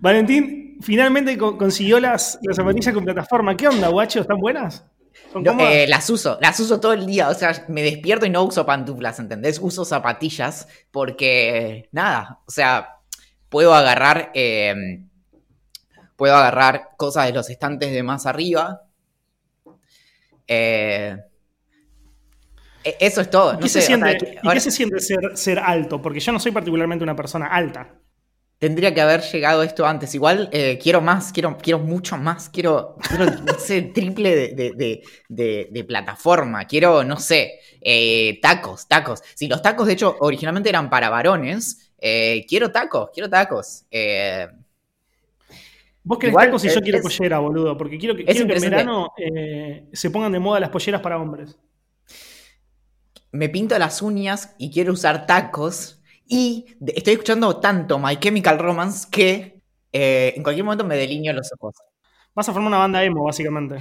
Valentín finalmente consiguió las, las zapatillas con plataforma. ¿Qué onda, guacho? ¿Están buenas? Eh, las uso, las uso todo el día. O sea, me despierto y no uso pantuflas, ¿entendés? Uso zapatillas porque, nada, o sea, puedo agarrar, em, puedo agarrar cosas de los estantes de más arriba. Eh, e, eso es todo. ¿Qué, se, siente, qué se siente ser, ser alto? Porque yo no soy particularmente una persona alta tendría que haber llegado esto antes. Igual eh, quiero más, quiero, quiero mucho más, quiero, quiero no sé, triple de, plataforma, quiero, no sé, eh, tacos, tacos. Si los tacos, de hecho, originalmente eran para varones, eh, quiero tacos, quiero tacos. Vos querés tacos y yo quiero pollera, boludo, porque quiero que, quiero que en verano se pongan de moda las polleras para hombres. Me pinto las uñas y quiero usar tacos y estoy escuchando tanto My Chemical Romance que eh, en cualquier momento me delineo los ojos. Vas a formar una banda emo, básicamente.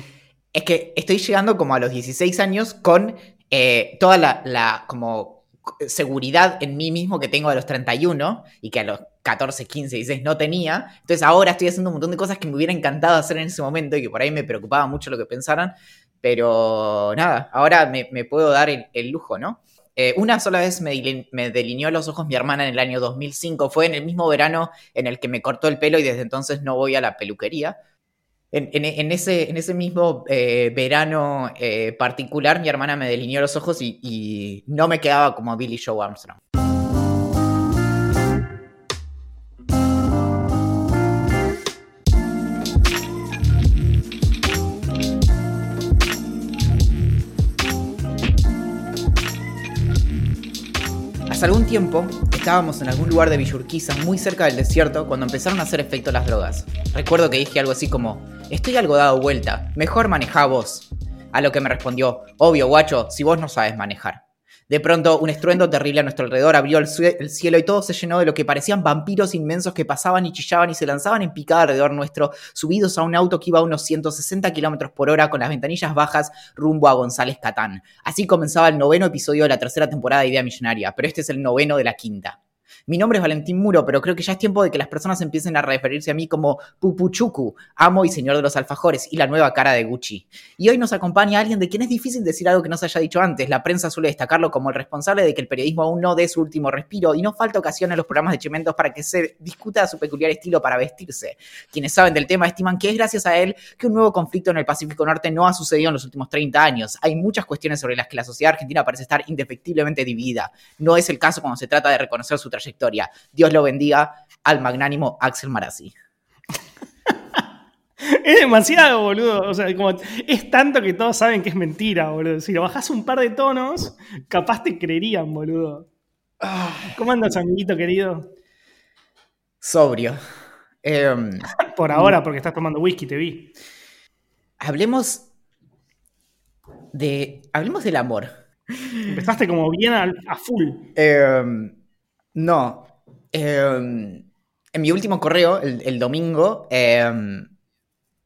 Es que estoy llegando como a los 16 años con eh, toda la, como seguridad en mí mismo que tengo a los 31 y que a los 14, 15, 16 no tenía. Entonces ahora estoy haciendo un montón de cosas que me hubiera encantado hacer en ese momento y que por ahí me preocupaba mucho lo que pensaran. Pero nada, ahora me, puedo dar el lujo, ¿no? Eh, una sola vez me, delineó los ojos mi hermana en el año 2005. Fue en el mismo verano en el que me cortó el pelo y desde entonces no voy a la peluquería. En, ese, mismo eh, verano eh, particular, mi hermana me delineó los ojos y, y no me quedaba como Billy Joe Armstrong. Hace algún tiempo estábamos en algún lugar de Villurquiza, muy cerca del desierto, cuando empezaron a hacer efecto las drogas. Recuerdo que dije algo así como, estoy algo dado vuelta, mejor manejá vos. A lo que me respondió, obvio guacho, si vos no sabes manejar. De pronto, un estruendo terrible a nuestro alrededor abrió el, cielo y todo se llenó de lo que parecían vampiros inmensos que pasaban y chillaban y se lanzaban en picada alrededor nuestro, subidos a un auto que iba a unos 160 kilómetros por hora con las ventanillas bajas rumbo a González Catán. Así comenzaba el noveno episodio de la tercera temporada de Idea Millonaria, pero este es el noveno de la quinta. Mi nombre es Valentín Muro, pero creo que ya es tiempo de que las personas empiecen a referirse a mí como Pupuchuku, amo y señor de los alfajores y la nueva cara de Gucci. Y hoy nos acompaña alguien de quien es difícil decir algo que no se haya dicho antes. La prensa suele destacarlo como el responsable de que el periodismo aún no dé su último respiro y no falta ocasión en los programas de Chementos para que se discuta su peculiar estilo para vestirse. Quienes saben del tema estiman que es gracias a él que un nuevo conflicto en el Pacífico Norte no ha sucedido en los últimos 30 años. Hay muchas cuestiones sobre las que la sociedad argentina parece estar indefectiblemente dividida. No es el caso cuando se trata de reconocer su trayectoria Dios lo bendiga al magnánimo Axel Marazzi. Es demasiado, boludo. O sea, como, es tanto que todos saben que es mentira, boludo. Si lo bajás un par de tonos, capaz te creerían, boludo. ¿Cómo andas, amiguito querido? Sobrio. Em, Por ahora, porque estás tomando whisky, te vi. Hablemos de. Hablemos del amor. Empezaste como bien a, full. Eh, no. Em, en mi último correo, el, domingo, em,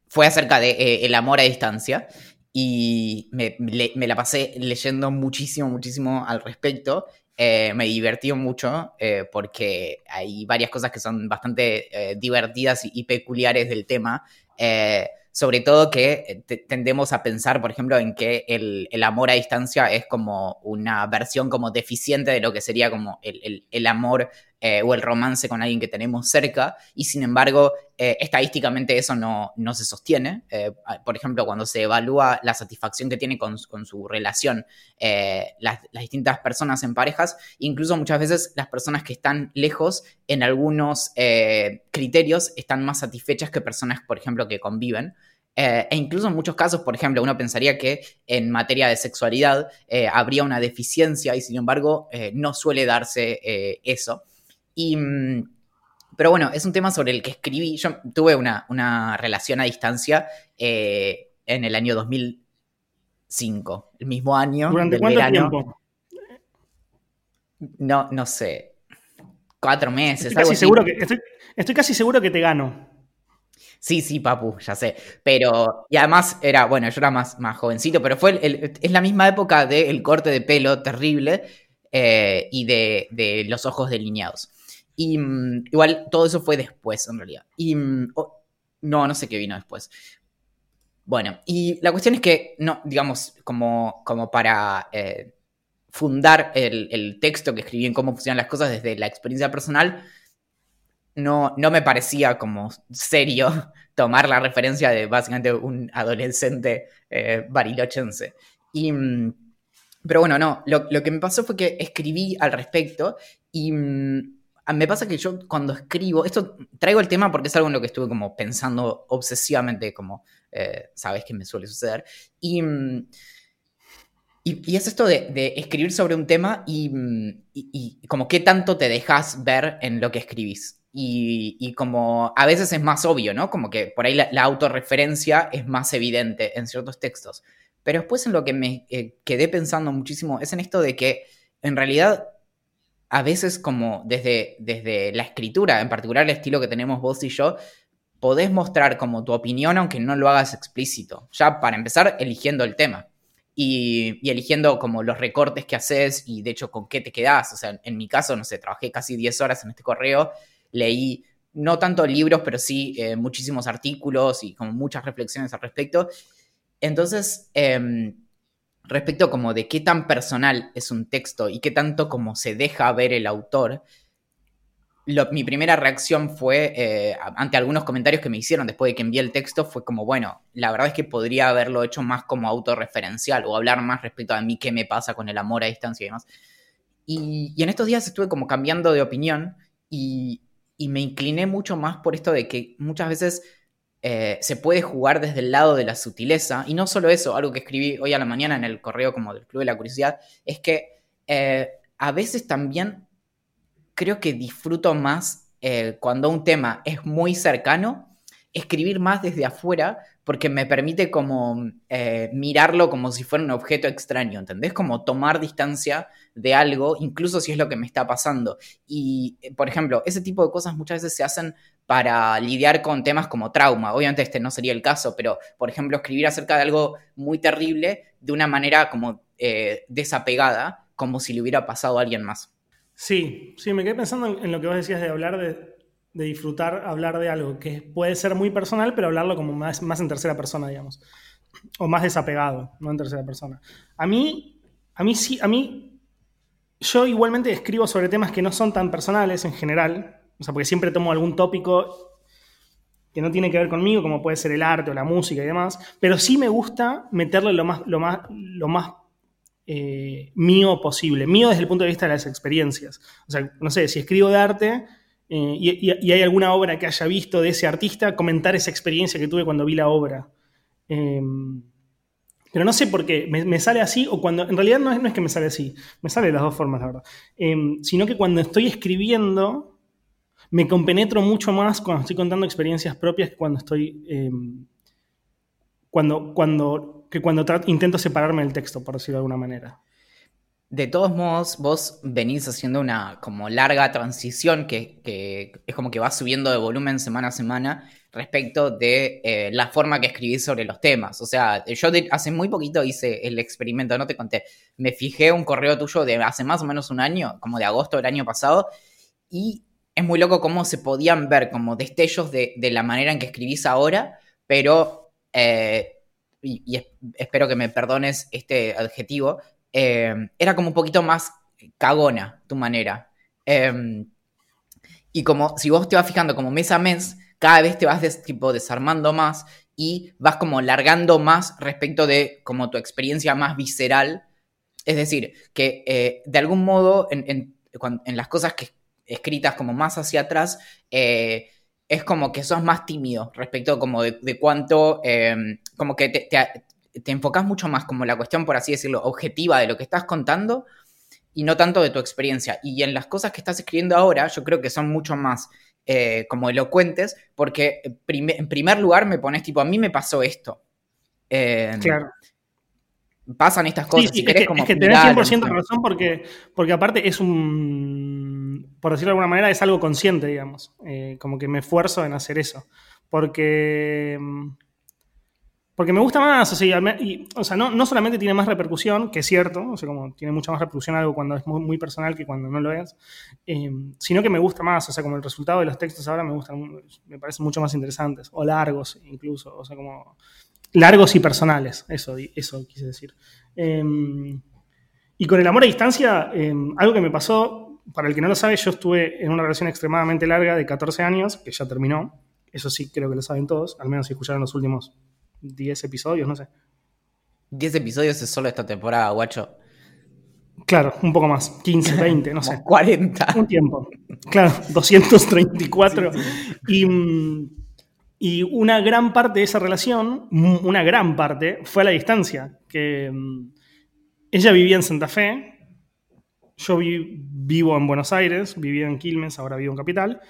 fue acerca de eh, el amor a distancia. Y me, la pasé leyendo muchísimo, muchísimo al respecto. Eh, me divertí mucho eh, porque hay varias cosas que son bastante divertidas y, peculiares del tema sobre todo que tendemos a pensar, por ejemplo, en que el, amor a distancia es como una versión como deficiente de lo que sería como el, amor eh, o el romance con alguien que tenemos cerca, y sin embargo, eh, estadísticamente eso no, no se sostiene. Eh, por ejemplo, cuando se evalúa la satisfacción que tiene con, su relación las, distintas personas en parejas, incluso muchas veces las personas que están lejos, en algunos criterios, están más satisfechas que personas, por ejemplo, que conviven. e incluso en muchos casos, por ejemplo, uno pensaría que en materia de sexualidad habría una deficiencia y sin embargo no suele darse eso. Y, mm, pero bueno, es un tema sobre el que escribí. Yo tuve una, relación a distancia eh, en el año 2005, el mismo año ¿Durante del cuánto Tiempo? No, no sé. Cuatro meses. Estoy casi, seguro que, estoy, casi seguro que te gano. Sí, sí, papu, ya sé. Pero, y además era, bueno, yo era más, más jovencito, pero fue es la misma época del corte de pelo terrible eh, y de, de, los ojos delineados. Y mm, igual todo eso fue después, en realidad. Y mm, no, no sé qué vino después. Bueno, y la cuestión es que, no, digamos, como, como para eh, fundar el, texto que escribí en cómo funcionan las cosas desde la experiencia personal, no, no me parecía como serio tomar la referencia de básicamente un adolescente eh, barilochense. Y, mm, pero bueno, no, lo, que me pasó fue que escribí al respecto y me pasa que yo cuando escribo, esto traigo el tema porque es algo en lo que estuve como pensando obsesivamente, como eh, sabes que me suele suceder. Y, mm, y, es esto de, escribir sobre un tema y, y, como qué tanto te dejas ver en lo que escribís. Y, como a veces es más obvio, ¿no? Como que por ahí la, autorreferencia es más evidente en ciertos textos. Pero después en lo que me eh, quedé pensando muchísimo es en esto de que en realidad a veces como desde, desde la escritura, en particular el estilo que tenemos vos y yo, podés mostrar como tu opinión aunque no lo hagas explícito. Ya para empezar, eligiendo el tema. Y, y, eligiendo como los recortes que haces y de hecho con qué te quedás. O sea, en mi caso, no sé, trabajé casi 10 horas en este correo leí no tanto libros, pero sí eh, muchísimos artículos y como muchas reflexiones al respecto. Entonces, em, respecto como de qué tan personal es un texto y qué tanto como se deja ver el autor, mi primera reacción fue, eh, ante algunos comentarios que me hicieron después de que envié el texto, fue como, bueno, la verdad es que podría haberlo hecho más como autorreferencial o hablar más respecto a mí qué me pasa con el amor a distancia y demás. Y, y en estos días estuve como cambiando de opinión y, y me incliné mucho más por esto de que muchas veces eh, se puede jugar desde el lado de la sutileza. Y no solo eso, algo que escribí hoy a la mañana en el correo como del Club de la Curiosidad, es que eh, a veces también creo que disfruto más eh, cuando un tema es muy cercano, escribir más desde afuera porque me permite como mirarlo como si fuera un objeto extraño, ¿entendés? Como tomar distancia de algo, incluso si es lo que me está pasando. Y, por ejemplo, ese tipo de cosas muchas veces se hacen para lidiar con temas como trauma. Obviamente este no sería el caso, pero, por ejemplo, escribir acerca de algo muy terrible de una manera como eh, desapegada, como si le hubiera pasado a alguien más. Sí, sí, me quedé pensando en lo que vos decías de hablar de, de disfrutar hablar de algo que puede ser muy personal, pero hablarlo como más, más en tercera persona, digamos. O más desapegado, no en tercera persona. A mí, a mí sí, a mí, yo igualmente escribo sobre temas que no son tan personales en general, o sea, porque siempre tomo algún tópico que no tiene que ver conmigo, como puede ser el arte o la música y demás, pero sí me gusta meterle lo más, lo más, lo más eh, mío posible, mío desde el punto de vista de las experiencias. O sea, no sé, si escribo de arte, eh, y, hay alguna obra que haya visto de ese artista, comentar esa experiencia que tuve cuando vi la obra. Em, pero no sé por qué, me, sale así o cuando, en realidad no es, no es, que me sale así, me sale de las dos formas, la verdad, em, sino que cuando estoy escribiendo, me compenetro mucho más cuando estoy contando experiencias propias que cuando estoy, em, cuando, cuando, que cuando intento separarme del texto, por decirlo de alguna manera. De todos modos, vos venís haciendo una como larga transición que, es como que va subiendo de volumen semana a semana respecto de eh, la forma que escribís sobre los temas. O sea, yo hace muy poquito hice el experimento, no te conté, me fijé un correo tuyo de hace más o menos un año, como de agosto del año pasado, y es muy loco cómo se podían ver como destellos de, la manera en que escribís ahora, pero, eh, y espero que me perdones este adjetivo, eh, era como un poquito más cagona tu manera. Em, y como si vos te vas fijando como mes a mes, cada vez te vas tipo desarmando más y vas como largando más respecto de como tu experiencia más visceral. Es decir, que eh, de algún modo en, las cosas que escritas como más hacia atrás, eh, es como que sos más tímido respecto como de, cuánto, em, como que te, te enfocas mucho más como la cuestión, por así decirlo, objetiva de lo que estás contando y no tanto de tu experiencia. Y en las cosas que estás escribiendo ahora, yo creo que son mucho más eh, como elocuentes, porque en primer lugar me pones tipo, a mí me pasó esto. Eh, claro. Pasan estas cosas. Sí, es, que, como es que tenés 100% razón porque, porque aparte es un, por decirlo de alguna manera, es algo consciente, digamos. Eh, como que me esfuerzo en hacer eso. Porque mm, Porque me gusta más, o sea, o sea no, no, solamente tiene más repercusión, que es cierto, o sea, como tiene mucha más repercusión algo cuando es muy, personal que cuando no lo es, eh, sino que me gusta más, o sea, como el resultado de los textos ahora me gustan, me parecen mucho más interesantes, o largos incluso, o sea, como largos y personales, eso, eso quise decir. Eh, y con el amor a distancia, eh, algo que me pasó, para el que no lo sabe, yo estuve en una relación extremadamente larga de 14 años, que ya terminó, eso sí creo que lo saben todos, al menos si escucharon los últimos 10 episodios, no sé. 10 episodios es solo esta temporada, guacho. Claro, un poco más, 15, 20, no sé. 40. Un tiempo. Claro, 234. Y, y, una gran parte de esa relación, una gran parte, fue a la distancia. Que mm, ella vivía en Santa Fe, yo vivo en Buenos Aires, vivía en Quilmes, ahora vivo en Capital,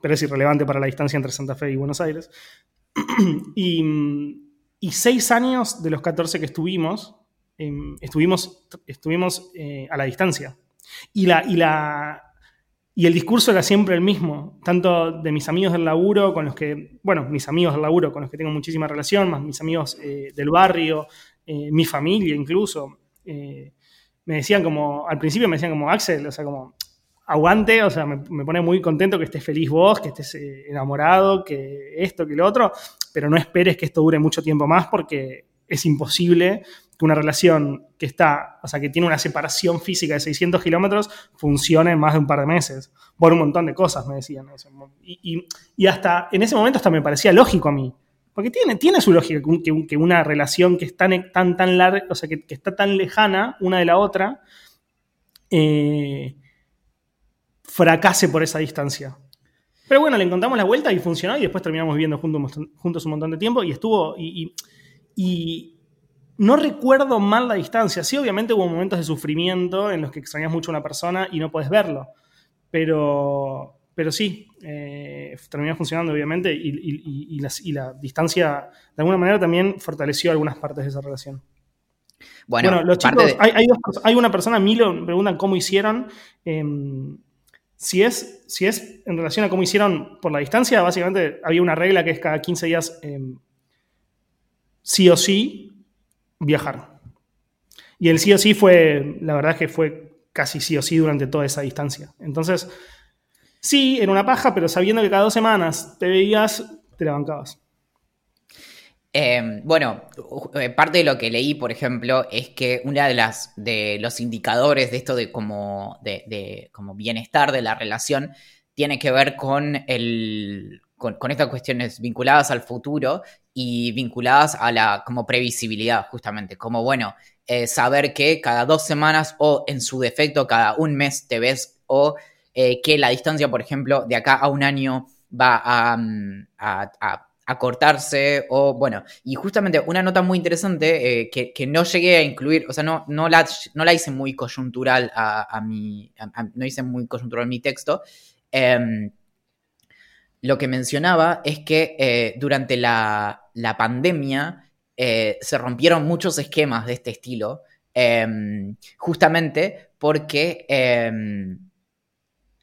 pero es irrelevante para la distancia entre Santa Fe y Buenos Aires. y y seis años de los 14 que estuvimos, em, estuvimos, estuvimos eh, a la distancia. Y, la, y, la, y el discurso era siempre el mismo, tanto de mis amigos del laburo, con los que, bueno, mis amigos del laburo, con los que tengo muchísima relación, más mis amigos eh, del barrio, eh, mi familia incluso. Me decían como, al principio me decían como, Axel, o sea, como, aguante, o sea, me, pone muy contento que estés feliz vos, que estés enamorado, que esto, que lo otro, pero no esperes que esto dure mucho tiempo más porque es imposible que una relación que está, o sea, que tiene una separación física de 600 kilómetros funcione más de un par de meses. Por un montón de cosas, me decían. Y, hasta, en ese momento hasta me parecía lógico a mí. Porque tiene, tiene su lógica que, una relación que tan, tan, tan larga, o sea, que, está tan lejana una de la otra, eh, fracase por esa distancia. Pero bueno, le encontramos la vuelta y funcionó y después terminamos viviendo juntos, un montón de tiempo y estuvo... Y, no recuerdo mal la distancia. Sí, obviamente hubo momentos de sufrimiento en los que extrañas mucho a una persona y no puedes verlo. Pero, pero sí, eh, terminó funcionando obviamente y, la, distancia de alguna manera también fortaleció algunas partes de esa relación. Bueno, los chicos, hay, una persona, Milo, me preguntan cómo hicieron. Em, si es, si es en relación a cómo hicieron por la distancia, básicamente había una regla que es cada 15 días em, sí o sí viajar. Y el sí o sí fue, la verdad es que fue casi sí o sí durante toda esa distancia. Entonces, sí, era una paja, pero sabiendo que cada dos semanas te veías, te la bancabas. Em, bueno, eh, parte de lo que leí, por ejemplo, es que una de las de los indicadores de esto de como, de, como bienestar de la relación tiene que ver con el con, estas cuestiones vinculadas al futuro y vinculadas a la como previsibilidad, justamente. Como bueno, eh, saber que cada dos semanas o en su defecto cada un mes te ves o eh, que la distancia, por ejemplo, de acá a un año va a mm, acortarse o bueno, y justamente una nota muy interesante eh, que, no llegué a incluir, o sea, no, no, la, no la hice muy coyuntural a, mi, no hice muy coyuntural mi texto, em, lo que mencionaba es que eh, durante la, pandemia eh, se rompieron muchos esquemas de este estilo, em, justamente porque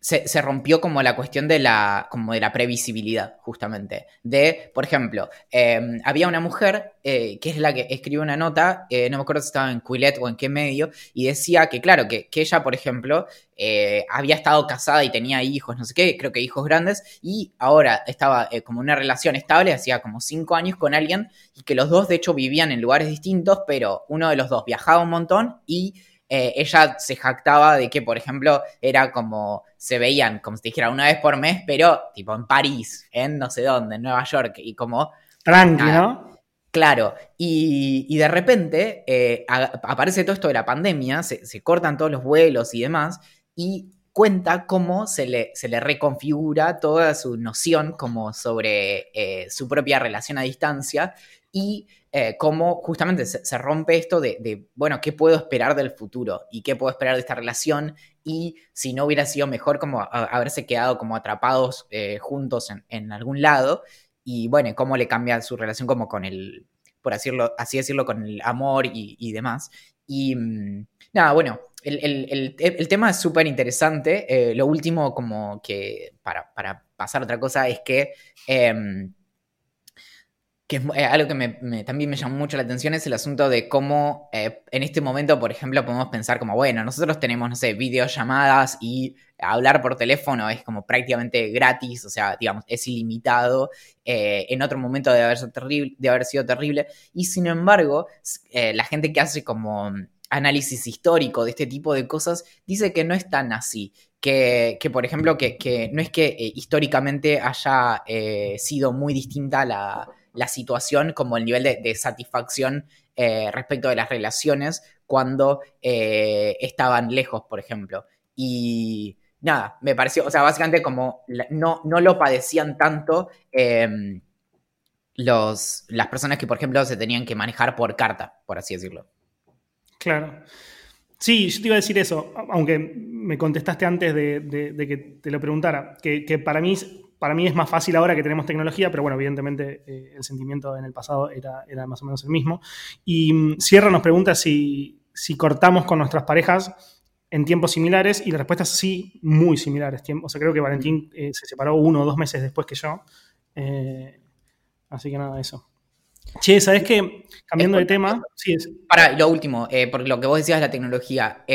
se, rompió como la cuestión de la, como de la previsibilidad, justamente. De, por ejemplo, em, había una mujer eh, que es la que escribió una nota, eh, no me acuerdo si estaba en Quillet o en qué medio, y decía que, claro, que, ella, por ejemplo, eh, había estado casada y tenía hijos, no sé qué, creo que hijos grandes, y ahora estaba como una relación estable, hacía como cinco años con alguien, y que los dos, de hecho, vivían en lugares distintos, pero uno de los dos viajaba un montón y eh, ella se jactaba de que, por ejemplo, era como, se veían, como si dijera, una vez por mes, pero tipo en París, en no sé dónde, en Nueva York, y como... Tranqui, ¿no? Claro, y, de repente eh, aparece todo esto de la pandemia, se, cortan todos los vuelos y demás, y cuenta cómo se le, se le reconfigura toda su noción como sobre eh, su propia relación a distancia y eh, cómo justamente se, rompe esto de, bueno, ¿qué puedo esperar del futuro? ¿Y qué puedo esperar de esta relación? Y si no hubiera sido mejor como haberse quedado como atrapados eh, juntos en, algún lado. Y bueno, cómo le cambia su relación como con el, por decirlo, así decirlo, con el amor y, demás. Y mm, nada, bueno, el, tema es súper interesante. Eh, lo último como que, para, para, pasar a otra cosa, es que em, que eh, algo que también me llamó mucho la atención, es el asunto de cómo eh, en este momento, por ejemplo, podemos pensar como, bueno, nosotros tenemos, no sé, videollamadas y hablar por teléfono es como prácticamente gratis, o sea, digamos, es ilimitado. Eh, en otro momento debe haber, terrible, de haber sido terrible. Y sin embargo, la gente que hace como análisis histórico de este tipo de cosas dice que no es tan así. Que, por ejemplo, que, no es que históricamente haya sido muy distinta la la situación como el nivel de, satisfacción eh, respecto de las relaciones cuando eh, estaban lejos, por ejemplo. Y nada, me pareció, o sea, básicamente como no, no lo padecían tanto em, los, las personas que, por ejemplo, se tenían que manejar por carta, por así decirlo. Claro. Sí, yo te iba a decir eso, aunque me contestaste antes de, que te lo preguntara, que, que, para mí para mí es más fácil ahora que tenemos tecnología, pero bueno, evidentemente eh, el sentimiento en el pasado era, era, más o menos el mismo. Y mm, Sierra nos pregunta si, si, cortamos con nuestras parejas en tiempos similares y la respuesta es sí, muy similares. O sea, creo que Valentín eh, se separó uno o dos meses después que yo. Eh, así que nada, eso. Che, ¿sabes qué? Cambiando de tema. Sí, es. Para, lo último, porque lo que vos decías de la tecnología.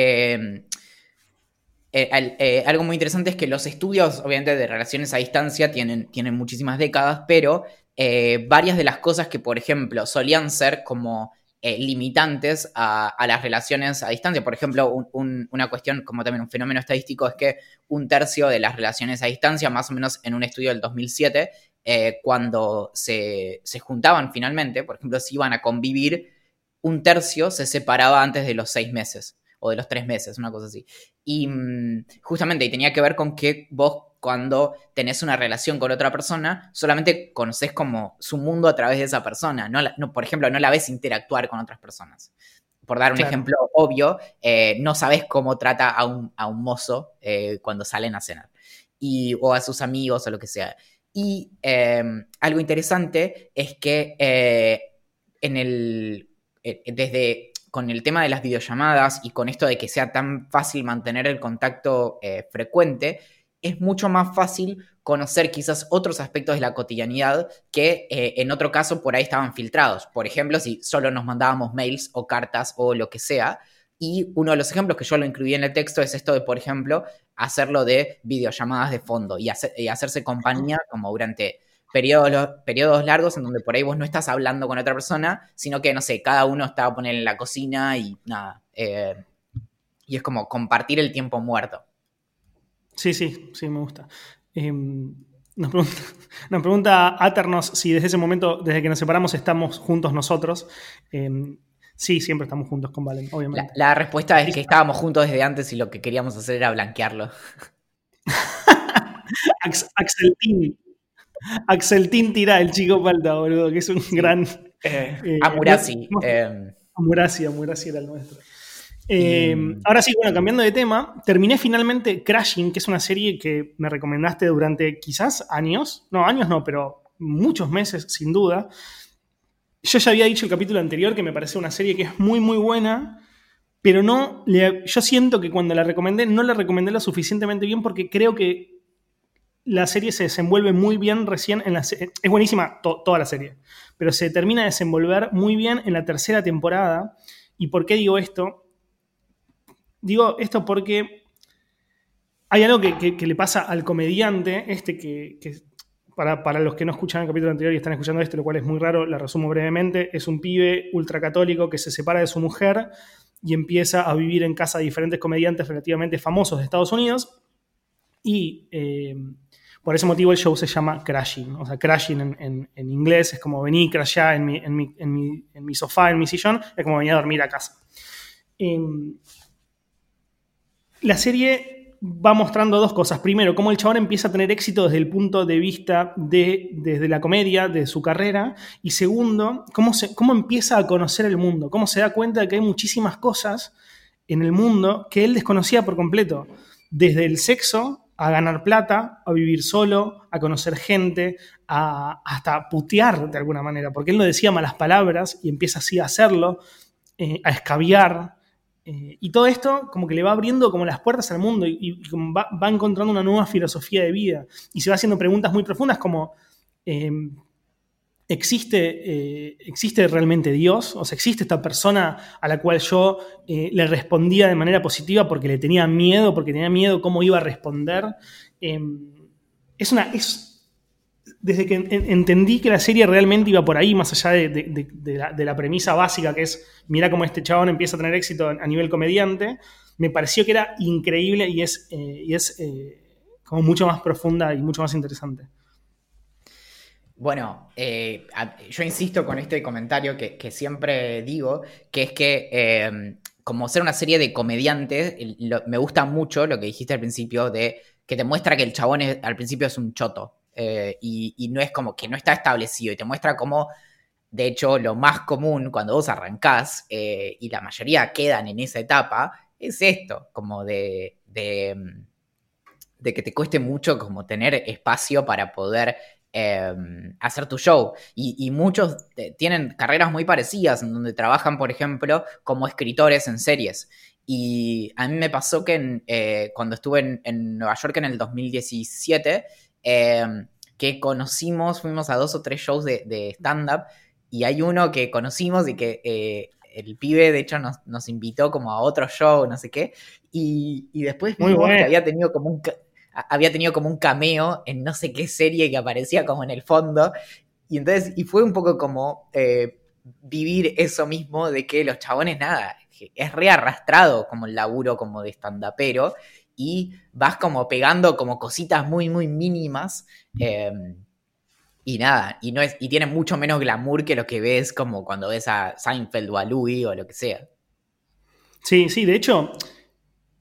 Eh, eh, algo muy interesante es que los estudios, obviamente, de relaciones a distancia tienen, tienen muchísimas décadas, pero eh, varias de las cosas que, por ejemplo, solían ser como limitantes a, las relaciones a distancia, por ejemplo, una cuestión, como también un fenómeno estadístico, es que un tercio de las relaciones a distancia, más o menos en un estudio del 2007, cuando se, se juntaban finalmente, por ejemplo, si iban a convivir, un tercio se separaba antes de los seis meses o de los tres meses, una cosa así. Y mm, justamente y tenía que ver con que vos cuando tenés una relación con otra persona, solamente conoces como su mundo a través de esa persona. No, por ejemplo, no la ves interactuar con otras personas. Por dar un ejemplo obvio, eh, no sabes cómo trata a un, a un mozo eh, cuando salen a cenar. Y, o a sus amigos o lo que sea. Y em, algo interesante es que eh, en el, desde con el tema de las videollamadas y con esto de que sea tan fácil mantener el contacto eh, frecuente, es mucho más fácil conocer quizás otros aspectos de la cotidianidad que eh, en otro caso por ahí estaban filtrados. Por ejemplo, si solo nos mandábamos mails o cartas o lo que sea. Y uno de los ejemplos que yo lo incluí en el texto es esto de, por ejemplo, hacerlo de videollamadas de fondo y, y hacerse compañía como durante periodos, periodos largos en donde por ahí vos no estás hablando con otra persona, sino que, no sé, cada uno está a poner en la cocina y nada. Eh, y es como compartir el tiempo muerto. Sí, sí, sí, me gusta. Em, nos, pregunta, nos pregunta Aternos si desde ese momento, desde que nos separamos, estamos juntos nosotros. Em, sí, siempre estamos juntos con Valen, obviamente. La, respuesta es que estábamos juntos desde antes y lo que queríamos hacer era blanquearlo. Axel Tini Axel tira el chico falta, boludo, que es un gran. Eh, eh, Amurasi. Eh. Amurasi, Amurasi era el nuestro. Ahora sí, bueno, cambiando de tema, terminé finalmente Crashing, que es una serie que me recomendaste durante quizás años, no, años no, pero muchos meses, sin duda. Yo ya había dicho el capítulo anterior que me parece una serie que es muy, muy buena, pero no, yo siento que cuando la recomendé, no la recomendé lo suficientemente bien porque creo que la serie se desenvuelve muy bien recién en la Es buenísima toda la serie, pero se termina de desenvolver muy bien en la tercera temporada. ¿Y por qué digo esto? Digo esto porque hay algo que, le pasa al comediante, este que, para, los que no escuchan el capítulo anterior y están escuchando este, lo cual es muy raro, la resumo brevemente, es un pibe ultracatólico que se separa de su mujer y empieza a vivir en casa de diferentes comediantes relativamente famosos de Estados Unidos. Y eh, por ese motivo el show se llama Crashing. O sea, Crashing en, inglés es como venir crashar en mi, en, mi, sofá, en mi sillón, es como venir a dormir a casa. Em, la serie va mostrando dos cosas. Primero, cómo el chabón empieza a tener éxito desde el punto de vista de desde la comedia, de su carrera. Y segundo, cómo, cómo empieza a conocer el mundo, cómo se da cuenta de que hay muchísimas cosas en el mundo que él desconocía por completo. Desde el sexo a ganar plata, a vivir solo, a conocer gente, a hasta putear de alguna manera, porque él no decía malas palabras y empieza así a hacerlo, eh, a escabiar. Eh, y todo esto como que le va abriendo como las puertas al mundo y, va, encontrando una nueva filosofía de vida y se va haciendo preguntas muy profundas como, em, existe, eh, existe realmente Dios, o sea, existe esta persona a la cual yo eh, le respondía de manera positiva porque le tenía miedo, porque tenía miedo cómo iba a responder. Em, es una. Es, desde que entendí que la serie realmente iba por ahí, más allá de, la, premisa básica, que es, mira cómo este chabón empieza a tener éxito a nivel comediante, me pareció que era increíble y es, eh, y es como mucho más profunda y mucho más interesante. Bueno, eh, yo insisto con este comentario que, siempre digo, que es que em, como ser una serie de comediantes, me gusta mucho lo que dijiste al principio de que te muestra que el chabón al principio es un choto eh, y, no es como que no está establecido y te muestra como, de hecho, lo más común cuando vos arrancás eh, y la mayoría quedan en esa etapa, es esto, como de, de, de que te cueste mucho como tener espacio para poder Em, hacer tu show. Y, muchos eh, tienen carreras muy parecidas, en donde trabajan, por ejemplo, como escritores en series. Y a mí me pasó que eh, cuando estuve en, Nueva York en el 2017, em, que conocimos, fuimos a dos o tres shows de, stand-up, y hay uno que conocimos y que eh, el pibe, de hecho, nos, invitó como a otro show, no sé qué, y, después que había tenido como un había tenido como un cameo en no sé qué serie que aparecía como en el fondo. Y entonces, y fue un poco como eh, vivir eso mismo de que los chabones, nada, es rearrastrado como el laburo como de stand-upero y vas como pegando como cositas muy, muy mínimas. Em, y nada, y, no es, y tiene mucho menos glamour que lo que ves como cuando ves a Seinfeld o a Louis o lo que sea. Sí, sí, de hecho,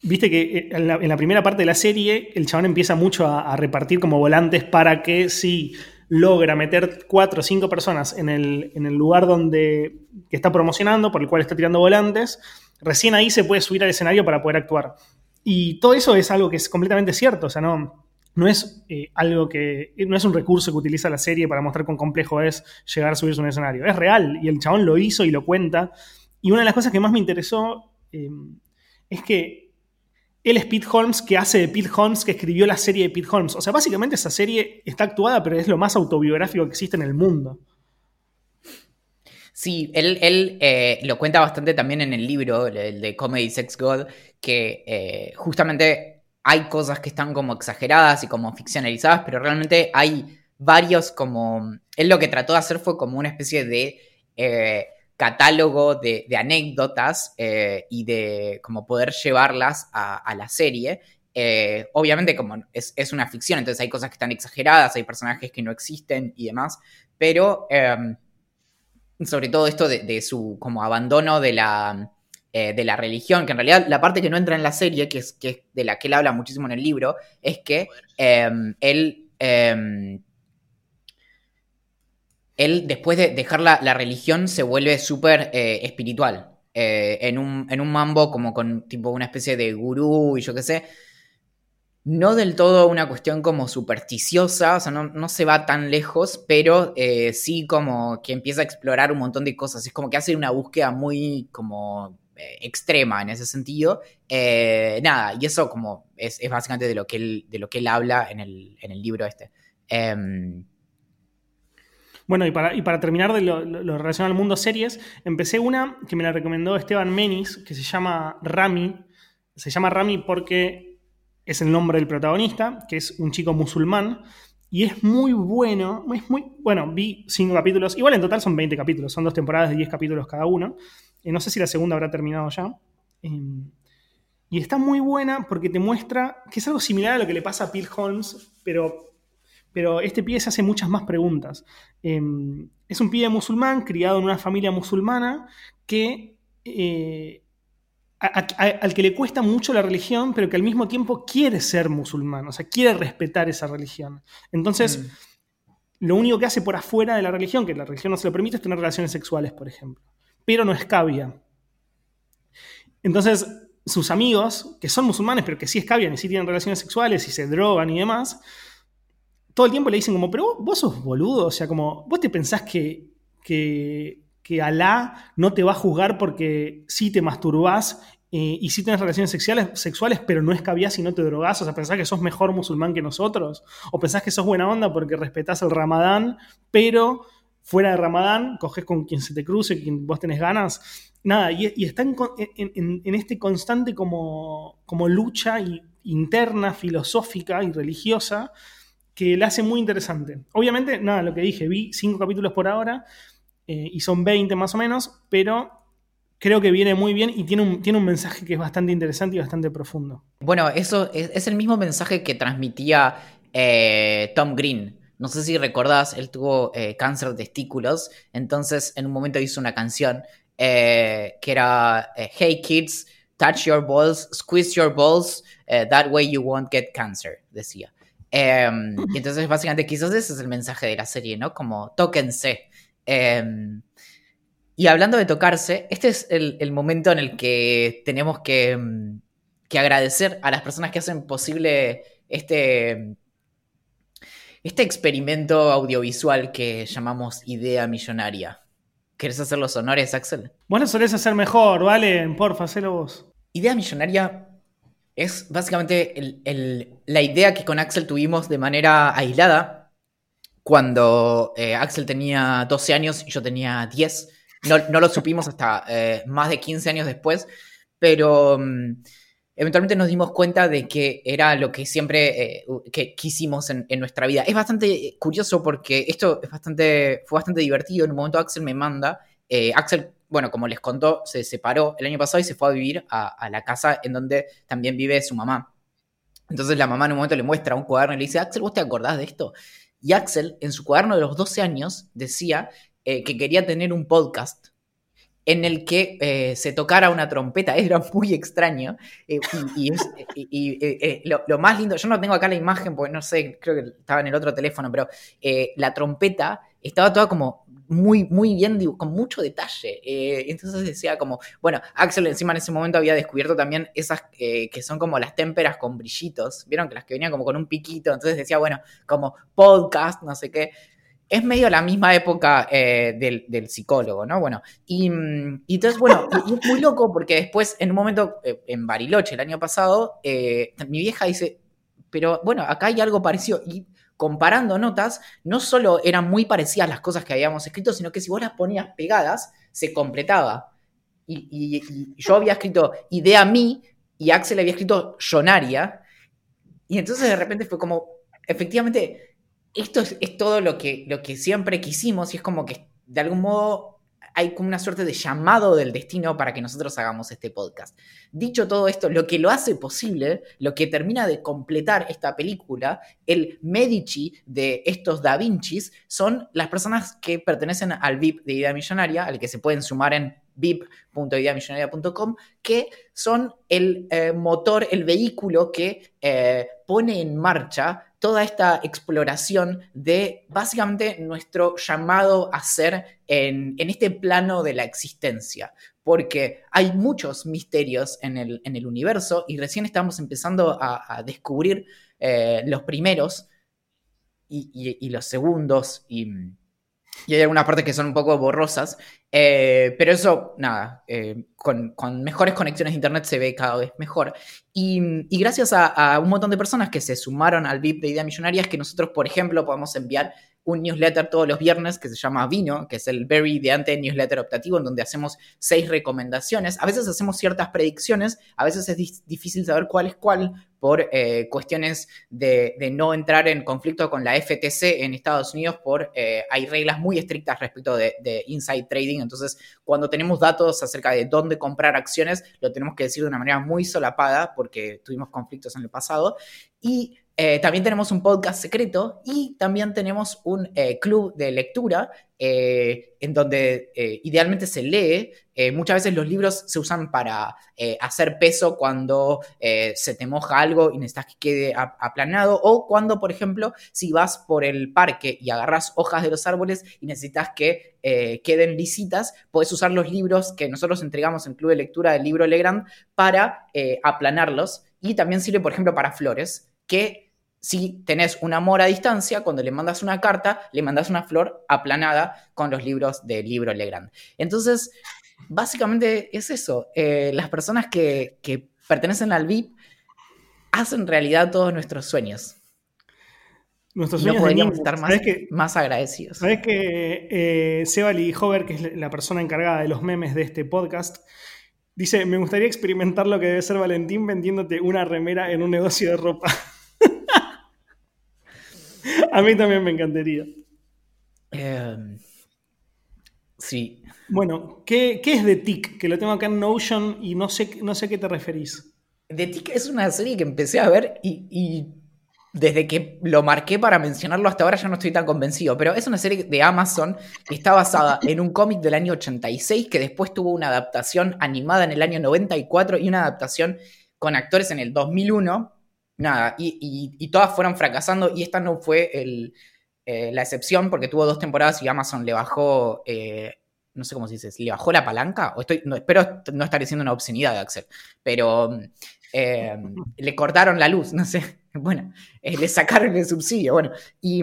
Viste que eh, en la, primera parte de la serie el chabón empieza mucho a, repartir como volantes para que si logra meter cuatro o cinco personas en el, lugar donde está promocionando, por el cual está tirando volantes, recién ahí se puede subir al escenario para poder actuar. Y todo eso es algo que es completamente cierto, o sea, no, no es eh, algo que. no es un recurso que utiliza la serie para mostrar cuán complejo es llegar a subirse a un escenario. Es real, y el chabón lo hizo y lo cuenta. Y una de las cosas que más me interesó eh, es que él es Pete Holmes, que hace de Pete Holmes, que escribió la serie de Pete Holmes. O sea, básicamente esa serie está actuada, pero es lo más autobiográfico que existe en el mundo. Sí, él, eh, lo cuenta bastante también en el libro, el de Comedy Sex God, que eh, justamente hay cosas que están como exageradas y como ficcionalizadas, pero realmente hay varios como... Él lo que trató de hacer fue como una especie de... Eh, catálogo de, anécdotas eh, y de cómo poder llevarlas a, la serie. Eh, obviamente, como es, una ficción, entonces hay cosas que están exageradas, hay personajes que no existen y demás, pero em, sobre todo esto de, su como abandono de la, eh, de la religión, que en realidad la parte que no entra en la serie, que es, que de la que él habla muchísimo en el libro, es que em, él em, él después de dejar la, religión se vuelve súper eh, espiritual. Eh, en, un, en, un, mambo como con tipo una especie de gurú y yo qué sé. No del todo una cuestión como supersticiosa, o sea, no, se va tan lejos, pero eh, sí como que empieza a explorar un montón de cosas. Es como que hace una búsqueda muy como extrema en ese sentido. nada, y eso como es, básicamente de lo que él, de lo que él habla en el, en el libro este. Em, bueno, y para, y para terminar de lo, relacionado al mundo series, empecé una que me la recomendó Esteban Menis, que se llama Rami. Se llama Rami porque es el nombre del protagonista, que es un chico musulmán. Y es muy bueno, es muy, bueno, vi cinco capítulos, igual en total son 20 capítulos, son dos temporadas de 10 capítulos cada uno. Eh, no sé si la segunda habrá terminado ya. Em, y está muy buena porque te muestra que es algo similar a lo que le pasa a Bill Holmes, pero pero este pibe se hace muchas más preguntas. Em, es un pibe musulmán, criado en una familia musulmana, que eh, al que le cuesta mucho la religión, pero que al mismo tiempo quiere ser musulmán, o sea, quiere respetar esa religión. Entonces, mm. lo único que hace por afuera de la religión, que la religión no se lo permite, es tener relaciones sexuales, por ejemplo. Pero no escabia. Entonces, sus amigos, que son musulmanes, pero que sí escabian y sí tienen relaciones sexuales y se drogan y demás, todo el tiempo le dicen como, pero vos, sos boludo, o sea, como, vos te pensás que, que, que Alá no te va a juzgar porque sí te masturbás eh, y sí tienes relaciones sexuales, sexuales, pero no escabiás y no te drogás, o sea, pensás que sos mejor musulmán que nosotros, o pensás que sos buena onda porque respetás el ramadán, pero fuera de Ramadán, coges con quien se te cruce, quien vos tenés ganas. Nada, y, y está en, este constante como, como lucha interna, filosófica y religiosa que la hace muy interesante. Obviamente, nada, lo que dije, vi cinco capítulos por ahora eh, y son 20 más o menos, pero creo que viene muy bien y tiene un, tiene un mensaje que es bastante interesante y bastante profundo. Bueno, eso es, el mismo mensaje que transmitía eh, Tom Green. No sé si recordás, él tuvo eh, cáncer de testículos, entonces en un momento hizo una canción que era Hey kids, touch your balls, squeeze your balls, that way you won't get cancer, decía. Em, y entonces, básicamente, quizás ese es el mensaje de la serie, ¿no? Como tóquense. Em, y hablando de tocarse, este es el, momento en el que tenemos em, que, agradecer a las personas que hacen posible este, este experimento audiovisual que llamamos Idea Millonaria. ¿Quieres hacer los honores, Axel? Bueno, solés hacer mejor, ¿vale? Porfa, hacelo vos. Idea Millonaria es básicamente la idea que con Axel tuvimos de manera aislada cuando eh, Axel tenía 12 años y yo tenía 10. No, lo supimos hasta eh, más de 15 años después, pero mm, eventualmente nos dimos cuenta de que era lo que siempre eh, que quisimos en, en, nuestra vida. Es bastante curioso porque esto es bastante, fue bastante divertido. En un momento Axel me manda, Axel bueno, como les contó, se separó el año pasado y se fue a vivir a, la casa en donde también vive su mamá. Entonces la mamá en un momento le muestra un cuaderno y le dice, Axel, ¿vos te acordás de esto? Y Axel, en su cuaderno de los 12 años, decía eh, que quería tener un podcast en el que eh, se tocara una trompeta. Era muy extraño. Eh, y, lo, más lindo, yo no tengo acá la imagen porque no sé, creo que estaba en el otro teléfono, pero la trompeta estaba toda como muy, muy bien, con mucho detalle. Eh, entonces decía como, bueno, Axel encima en ese momento había descubierto también esas eh, que son como las témperas con brillitos, vieron que las que venían como con un piquito, entonces decía, bueno, como podcast, no sé qué. Es medio la misma época eh, del, psicólogo, ¿no? Bueno, y, entonces, bueno, es muy loco porque después, en un momento, en Bariloche, el año pasado, mi vieja dice, pero bueno, acá hay algo parecido. Y comparando notas, no solo eran muy parecidas las cosas que habíamos escrito, sino que si vos las ponías pegadas, se completaba. Y, yo había escrito idea mí y Axel había escrito Jonaria. Y entonces de repente fue como, efectivamente, esto es, es, todo lo que, lo que siempre quisimos y es como que de algún modo hay como una suerte de llamado del destino para que nosotros hagamos este podcast. Dicho todo esto, lo que lo hace posible, lo que termina de completar esta película, el Medici de estos Da Vincis, son las personas que pertenecen al VIP de Idea Millonaria, al que se pueden sumar en vip.ideamillonaria.com, que son el eh, motor, el vehículo que eh, pone en marcha toda esta exploración de básicamente nuestro llamado a ser en, este plano de la existencia. Porque hay muchos misterios en el, universo y recién estamos empezando a, descubrir eh, los primeros y, los segundos y, y hay algunas partes que son un poco borrosas, eh, pero eso, nada, eh, con, mejores conexiones de Internet se ve cada vez mejor. Y, gracias a, un montón de personas que se sumaron al VIP de Idea Millonaria es que nosotros, por ejemplo, podemos enviar un newsletter todos los viernes que se llama Vino, que es el very ideante newsletter optativo, en donde hacemos seis recomendaciones. A veces hacemos ciertas predicciones, a veces es difícil saber cuál es cuál por eh, cuestiones de, no entrar en conflicto con la FTC en Estados Unidos, por eh, hay reglas muy estrictas respecto de, de inside trading. Entonces, cuando tenemos datos acerca de dónde comprar acciones, lo tenemos que decir de una manera muy solapada porque tuvimos conflictos en el pasado. Y eh, también tenemos un podcast secreto y también tenemos un eh, club de lectura eh, en donde idealmente se lee. muchas veces los libros se usan para hacer peso cuando se te moja algo y necesitas que quede aplanado o cuando, por ejemplo, si vas por el parque y agarras hojas de los árboles y necesitas que queden lisitas, puedes usar los libros que nosotros entregamos en club de lectura del libro Legrand para aplanarlos y también sirve, por ejemplo, para flores que si tenés un amor a distancia, cuando le mandas una carta, le mandas una flor aplanada con los libros del libro Legrand. Entonces, básicamente es eso. Eh, las personas que, pertenecen al VIP hacen realidad todos nuestros sueños. Nuestros no sueños de podríamos estar más, ¿Sabés que, agradecidos. sabés que eh, Sebali Hover, que es la persona encargada de los memes de este podcast, dice: Me gustaría experimentar lo que debe ser Valentín vendiéndote una remera en un negocio de ropa. A mí también me encantaría. Eh, sí. Bueno, ¿qué, qué es de TIC? Que lo tengo acá en Notion y no sé, no sé a qué te referís. The Tick es una serie que empecé a ver y, y desde que lo marqué para mencionarlo hasta ahora ya no estoy tan convencido, pero es una serie de Amazon que está basada en un cómic del año 86 que después tuvo una adaptación animada en el año 94 y una adaptación con actores en el 2001. Nada, y, y- todas fueron fracasando y esta no fue eh, la excepción porque tuvo dos temporadas y Amazon le bajó, eh, no sé cómo se dice, le bajó la palanca, o estoy, espero no estar diciendo una obscenidad de Axel, pero eh, le cortaron la luz, no sé, bueno, le sacaron el subsidio, bueno, y,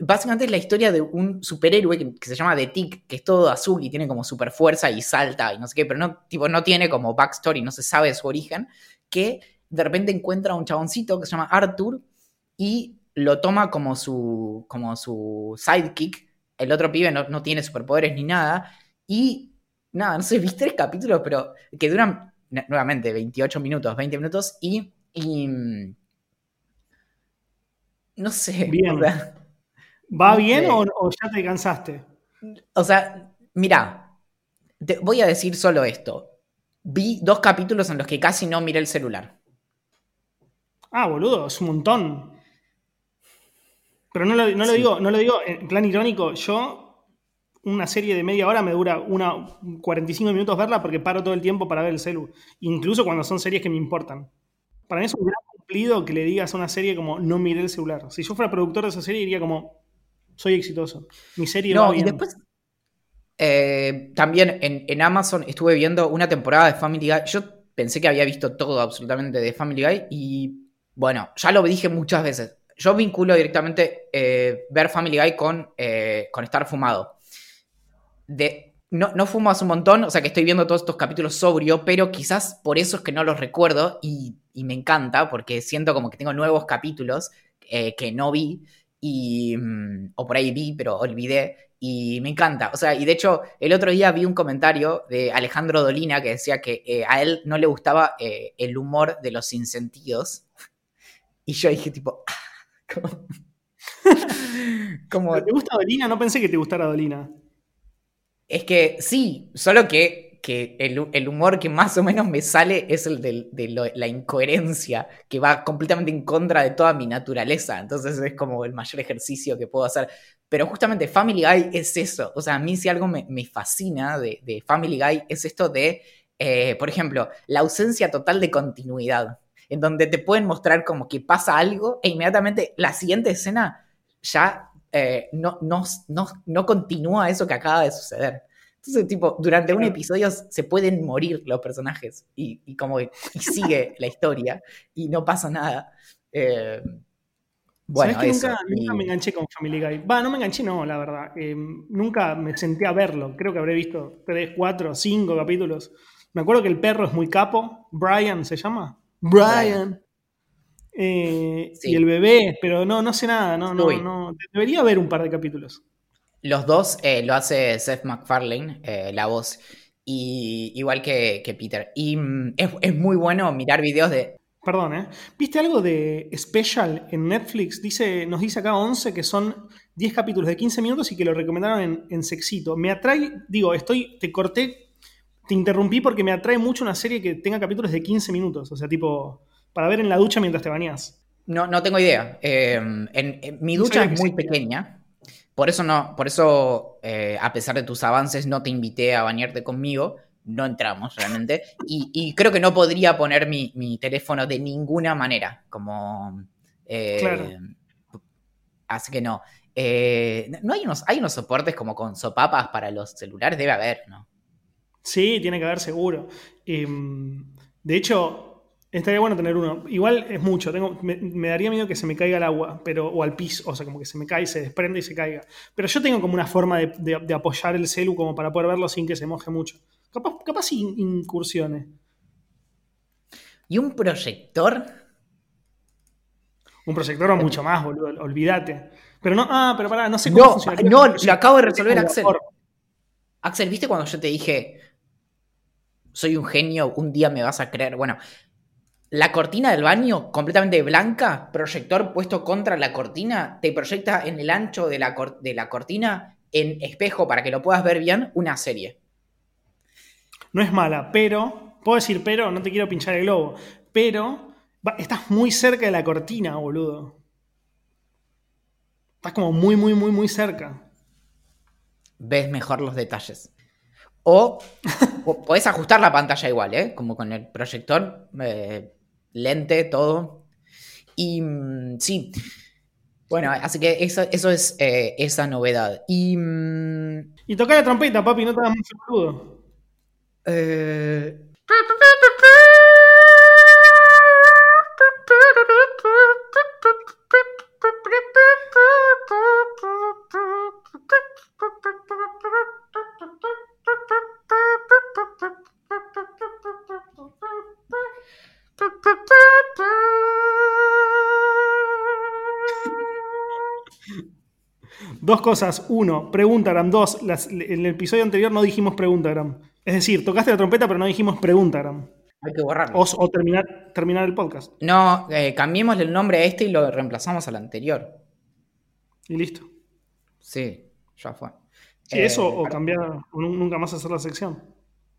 básicamente es la historia de un superhéroe que, que se llama The Tick, que es todo azul y tiene como super fuerza y salta y no sé qué, pero no, tipo, no tiene como backstory, no se sabe su origen, que de repente encuentra a un chaboncito que se llama Arthur y lo toma como su, como su sidekick. El otro pibe no, no tiene superpoderes ni nada. Y nada, no sé, vi tres capítulos, pero que duran nu- nuevamente 28 minutos, 20 minutos y. y, mm, no sé. Bien. O sea, ¿Va No bien sé. o, o ya te cansaste? o sea, mira, te voy a decir solo esto. Vi dos capítulos en los que casi no miré el celular. Ah, boludo, es un montón. Pero no lo, no lo Sí. digo, no lo digo en plan irónico. Yo, una serie de media hora me dura una 45 minutos verla porque paro todo el tiempo para ver el celu. Incluso cuando son series que me importan. Para mí es un gran cumplido que le digas a una serie como no miré el celular. Si yo fuera productor de esa serie diría como soy exitoso. Mi serie va No, y bien. después eh, también en, en Amazon estuve viendo una temporada de Family Guy. Yo pensé que había visto todo absolutamente de Family Guy y bueno, ya lo dije muchas veces. Yo vinculo directamente eh, ver Family Guy con, eh, con estar fumado. No, no fumo hace un montón, o sea que estoy viendo todos estos capítulos sobrio, pero quizás por eso es que no los recuerdo y, me encanta porque siento como que tengo nuevos capítulos eh, que no vi y, mm, o por ahí vi, pero olvidé. Y me encanta. O sea, y de hecho, el otro día vi un comentario de Alejandro Dolina que decía que a él no le gustaba el humor de los sinsentidos. Y yo dije, tipo, ah, como. como- ¿Te gusta Dolina? No pensé que te gustara Dolina. es que sí, solo que, que el, el humor que más o menos me sale es el de, lo- la incoherencia, que va completamente en contra de toda mi naturaleza. Entonces es como el mayor ejercicio que puedo hacer. Pero justamente Family Guy es eso. O sea, a mí si algo me, me fascina de, de Family Guy es esto de, eh, por ejemplo, la ausencia total de continuidad. En donde te pueden mostrar como que pasa algo e inmediatamente la siguiente escena ya eh, no, no, no, no continúa eso que acaba de suceder. Entonces, tipo, durante un episodio se pueden morir los personajes y, y como y sigue la historia y no pasa nada. Eh, bueno, ¿Sabés que eso. nunca, nunca Y- me enganché con Family Guy? Va, no me enganché, no, la verdad. Eh, nunca me senté a verlo. Creo que habré visto 3, 4, 5 capítulos. Me acuerdo que el perro es muy capo. Brian se llama. Brian. Eh, Sí. Y el bebé, pero no, no sé nada. No, no, no. Debería haber un par de capítulos. Los dos eh, lo hace Seth MacFarlane, eh, la voz, y, igual que, que Peter. Y mm, es, es muy bueno mirar videos de... Perdón, ¿eh? ¿Viste algo de Special en Netflix? Dice, nos dice acá 11 que son 10 capítulos de 15 minutos y que lo recomendaron en, en Sexito. Me atrae, digo, estoy, te corté, te interrumpí porque me atrae mucho una serie que tenga capítulos de 15 minutos. O sea, tipo, para ver en la ducha mientras te bañas. No, no tengo idea. Eh, en- en- mi No ducha es muy pequeña. Por eso no, por eso, eh, a pesar de tus avances, no te invité a bañarte conmigo. No entramos realmente. Y, y creo que no podría poner mi, mi teléfono de ninguna manera. Como. eh, Claro. Así que no. Eh, no hay unos, hay unos soportes como con sopapas para los celulares, debe haber, ¿no? Sí, tiene que haber seguro. Eh, de hecho, estaría bueno tener uno. Igual es mucho. Tengo, me, me daría miedo que se me caiga al agua, pero, o al piso. O sea, como que se me cae, se desprende y se caiga. Pero yo tengo como una forma de, de- de apoyar el celu como para poder verlo sin que se moje mucho. Capaz, capaz in- incursiones. ¿Y un proyector? Un proyector o mucho más, boludo, olvídate. Pero no, ah, pero pará, no sé cómo No, funciona. no, lo acabo de resolver, Axel. Axel, ¿viste cuando yo te dije, soy un genio, un día me vas a creer? Bueno, la cortina del baño, completamente blanca, proyector puesto contra la cortina, te proyecta en el ancho de la, cor- de la cortina, en espejo, para que lo puedas ver bien, una serie. No es mala, pero, puedo decir pero, no te quiero pinchar el globo, pero va- estás muy cerca de la cortina, boludo. Estás como muy, muy, muy, muy cerca. Ves mejor los detalles. O, o podés ajustar la pantalla igual, ¿eh? Como con el proyector, eh, lente, todo. Y mm, sí. Bueno, así que eso, eso es eh, esa novedad. Y. mm, Y toca la trompeta, papi, no te hagas mucho boludo. eh, Dos cosas. Uno, Preguntagram. Dos, las- en el episodio anterior no dijimos Preguntagram. Es decir, tocaste la trompeta, pero no dijimos Preguntagram. hay que borrarlo. O, o terminar, terminar el podcast. No, eh, cambiémosle el nombre a este y lo reemplazamos al anterior. Y listo. Sí, ya fue. Sí, Eh, eso o para- cambiar, o nu- nunca más hacer la sección.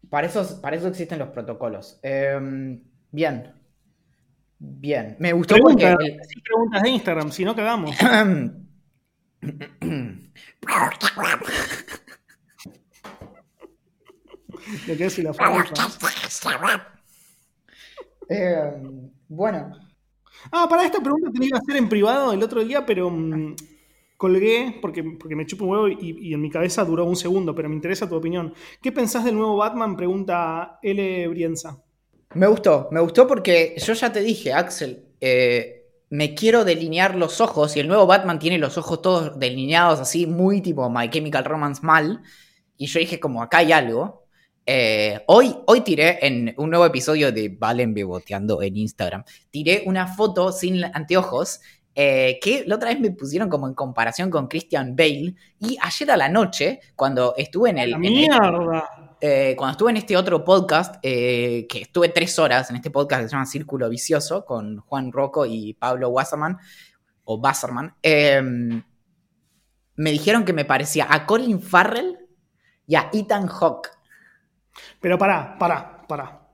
Para eso, para eso existen los protocolos. Eh, bien. Bien. Me gustó Pregunta, porque. el- sí, preguntas de Instagram, si no cagamos. Lo que es la. Eh, bueno. Ah, para esta pregunta te la iba a hacer en privado el otro día, pero mm, colgué porque, porque me chupo un huevo y, y en mi cabeza duró un segundo, pero me interesa tu opinión. ¿Qué pensás del nuevo Batman? Pregunta L. Brienza. Me gustó, me gustó porque yo ya te dije, Axel, eh, me quiero delinear los ojos y el nuevo Batman tiene los ojos todos delineados así, muy tipo My Chemical Romance mal. Y yo dije, como acá hay algo. Eh, hoy, hoy tiré en un nuevo episodio de Valen Beboteando en Instagram, tiré una foto sin anteojos eh, que la otra vez me pusieron como en comparación con Christian Bale. Y ayer a la noche, cuando estuve en el... ¡La en el- mierda! Eh, cuando estuve en este otro podcast, eh, que estuve tres horas en este podcast que se llama Círculo Vicioso, con Juan Rocco y Pablo Wasserman, o Wasserman, eh, me dijeron que me parecía a Colin Farrell y a Ethan Hawke. Pero pará, pará, pará.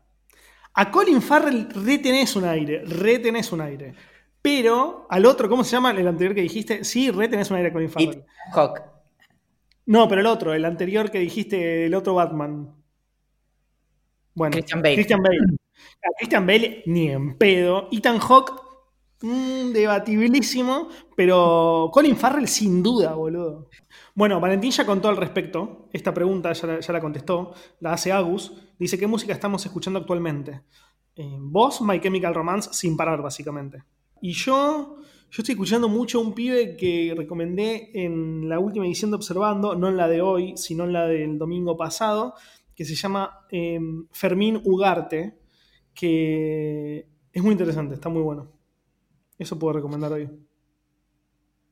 A Colin Farrell retenés un aire, retenés un aire. Pero al otro, ¿cómo se llama el anterior que dijiste? Sí, retenés un aire a Colin Farrell. Ethan Hawke. No, pero el otro, el anterior que dijiste, el otro Batman. Bueno, Christian Bale. Christian Bale. A Christian Bale ni en pedo. Ethan Hawke, mm, debatibilísimo, pero Colin Farrell sin duda, boludo. Bueno, Valentín ya contó al respecto. Esta pregunta ya la, ya la contestó. La hace Agus. Dice, ¿qué música estamos escuchando actualmente? Eh, vos, My Chemical Romance, sin parar, básicamente. Y yo, yo estoy escuchando mucho a un pibe que recomendé en la última edición de Observando, no en la de hoy, sino en la del domingo pasado, que se llama eh, Fermín Ugarte, que es muy interesante, está muy bueno. Eso puedo recomendar hoy.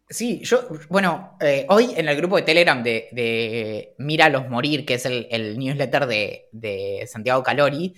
Sí, yo, bueno, eh, hoy en el grupo de Telegram de, de Míralos Morir, que es el, newsletter de, de Santiago Calori,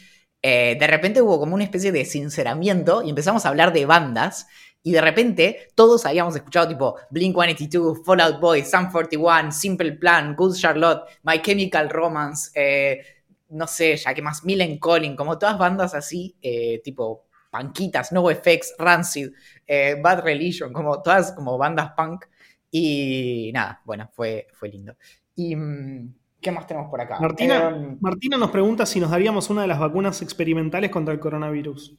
eh, de repente hubo como una especie de sinceramiento y empezamos a hablar de bandas. Y de repente todos habíamos escuchado tipo Blink 182, Fall Out Boy, Sum 41, Simple Plan, Good Charlotte, My Chemical Romance, eh, no sé, ya que más, Millen Collin, como todas bandas así, eh, tipo Panquitas, No FX, Rancid, eh, Bad Religion, como todas como bandas punk. Y nada, bueno, fue, fue lindo. Y mm, ¿qué más tenemos por acá? Martina, Martina nos pregunta si nos daríamos una de las vacunas experimentales contra el coronavirus.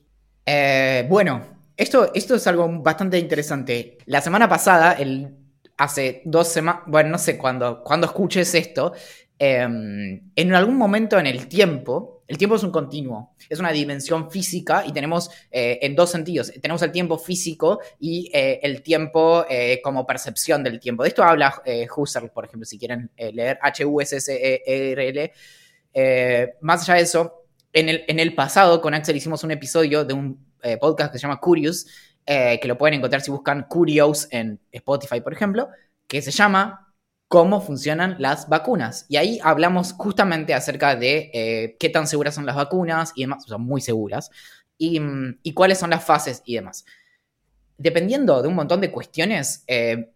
Bueno, esto, esto es algo bastante interesante. La semana pasada, el, hace dos semanas, bueno, no sé cuándo, cuando escuches esto, eh, en algún momento en el tiempo, el tiempo es un continuo, es una dimensión física y tenemos eh, en dos sentidos. Tenemos el tiempo físico y eh, el tiempo eh, como percepción del tiempo. De esto habla Husserl, por ejemplo, si quieren leer H-U-S-S-E-R-L. Más allá de eso, en el, en el pasado con Axel hicimos un episodio de un eh, podcast que se llama Curious, eh, que lo pueden encontrar si buscan Curios en Spotify, por ejemplo, que se llama Cómo funcionan las vacunas. Y ahí hablamos justamente acerca de eh, qué tan seguras son las vacunas y demás, son muy seguras, y, cuáles son las fases y demás. Dependiendo de un montón de cuestiones,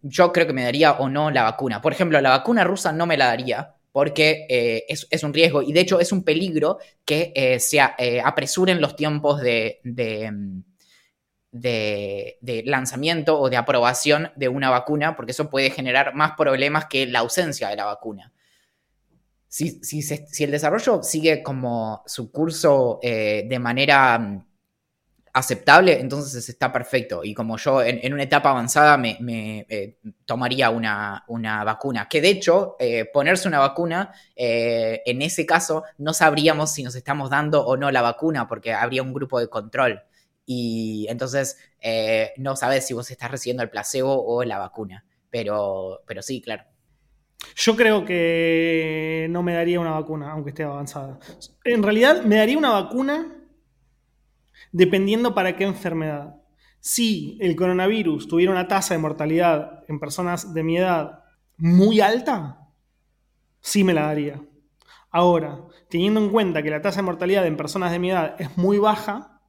yo creo que me daría o no la vacuna. Por ejemplo, la vacuna rusa no me la daría porque es, es, un riesgo y de hecho es un peligro que se apresuren los tiempos de, de de, lanzamiento o de aprobación de una vacuna, porque eso puede generar más problemas que la ausencia de la vacuna. Si, el desarrollo sigue como su curso eh, de manera mm, aceptable, entonces está perfecto. Y como yo en, una etapa avanzada me, eh, tomaría una, vacuna, que de hecho eh, ponerse una vacuna, en ese caso no sabríamos si nos estamos dando o no la vacuna, porque habría un grupo de control y entonces eh, no sabes si vos estás recibiendo el placebo o la vacuna. Pero, pero sí, claro. Yo creo que no me daría una vacuna, aunque esté avanzada. En realidad, me daría una vacuna dependiendo para qué enfermedad. Si el coronavirus tuviera una tasa de mortalidad en personas de mi edad muy alta, sí me la daría. Ahora, teniendo en cuenta que la tasa de mortalidad en personas de mi edad es muy baja,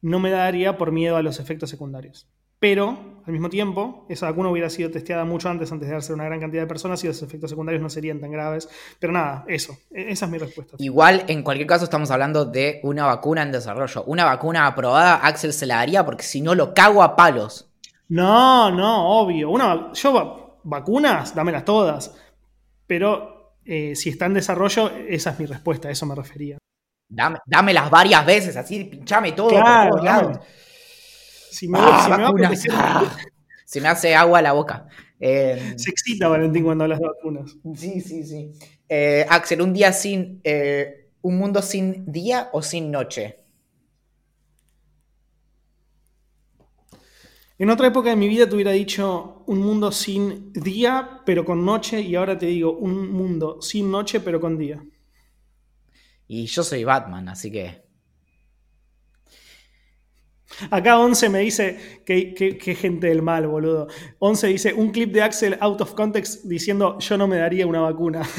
no me daría por miedo a los efectos secundarios. Pero, al mismo tiempo, esa vacuna hubiera sido testeada mucho antes, antes de darse a una gran cantidad de personas y los efectos secundarios no serían tan graves. Pero nada, eso, e-, esa es mi respuesta. Igual, en cualquier caso, estamos hablando de una vacuna en desarrollo. Una vacuna aprobada, Axel se la daría porque si no lo cago a palos. No, no, obvio. Una, yo, vacunas, dámelas todas. Pero eh, si está en desarrollo, esa es mi respuesta, a eso me refería. Dame, dámelas varias veces, así, pinchame todo por Si me, ah, se me hace agua la boca. Eh, se excita Valentín cuando hablas de vacunas. Sí, sí, sí. Eh, Axel, un día sin. Eh, ¿Un mundo sin día o sin noche? En otra época de mi vida te hubiera dicho un mundo sin día, pero con noche, y ahora te digo un mundo sin noche, pero con día. Y yo soy Batman, así que. Acá Once me dice que, gente del mal, boludo. Once dice un clip de Axel out of context diciendo yo no me daría una vacuna.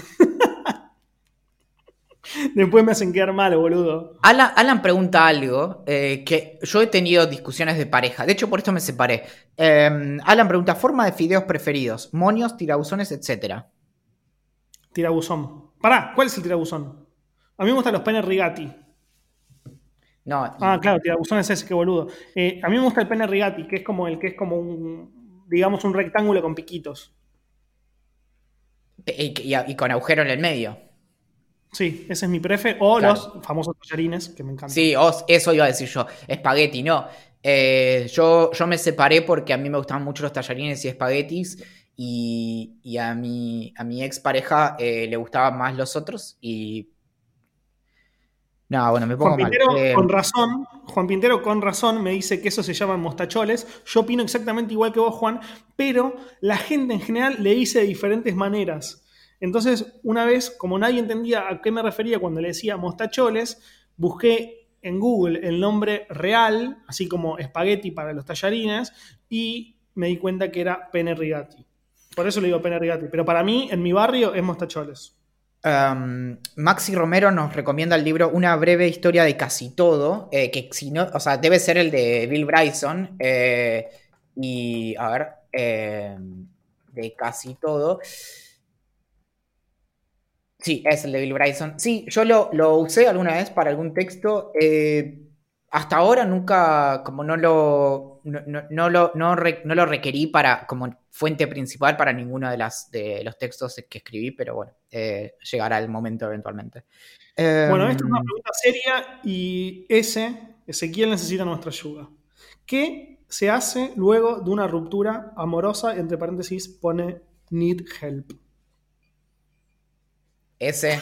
Después me hacen quedar mal, boludo. Alan, pregunta algo eh, que yo he tenido discusiones de pareja. De hecho, por esto me separé. Em, Alan pregunta: forma de fideos preferidos: monios, tirabuzones, etc. Tirabuzón. Pará, ¿cuál es el tirabuzón? A mí me gustan los pene rigati. No. Ah, claro, tirabuzón es ese, qué boludo. Eh, a mí me gusta el pene rigati, que es como el que es como un, digamos, un rectángulo con piquitos. Y, con agujero en el medio. Sí, ese es mi prefe. O los famosos tallarines, que me encantan. Sí, eso iba a decir yo. Espagueti, no. Eh, yo, yo me separé porque a mí me gustaban mucho los tallarines y espaguetis. Y, a, mi, a mi ex pareja eh, le gustaban más los otros. Y no, bueno, me pongo Juan Pintero, eh, con razón, Juan Pintero con razón me dice que eso se llaman mostacholes. Yo opino exactamente igual que vos, Juan, pero la gente en general le dice de diferentes maneras. Entonces, una vez, como nadie entendía a qué me refería cuando le decía mostacholes, busqué en Google el nombre real, así como espagueti para los tallarines, y me di cuenta que era pene rigati. Por eso le digo pene rigati. Pero para mí, en mi barrio, es mostacholes. Maxi Romero nos recomienda el libro Una breve historia de casi todo, eh, que si no, o sea, debe ser el de Bill Bryson. Eh, y a ver, em, de casi todo. Sí, es el de Bill Bryson. Sí, yo lo, lo usé alguna vez para algún texto. Eh, hasta ahora nunca, como no lo, no, lo, no, lo requerí para, como fuente principal para ninguno de, las, de los textos que escribí, pero bueno, eh, llegará el momento eventualmente. Bueno, esta es una em, pregunta seria y ese, Ezequiel necesita nuestra ayuda. ¿Qué se hace luego de una ruptura amorosa? Entre paréntesis pone need help. Ese.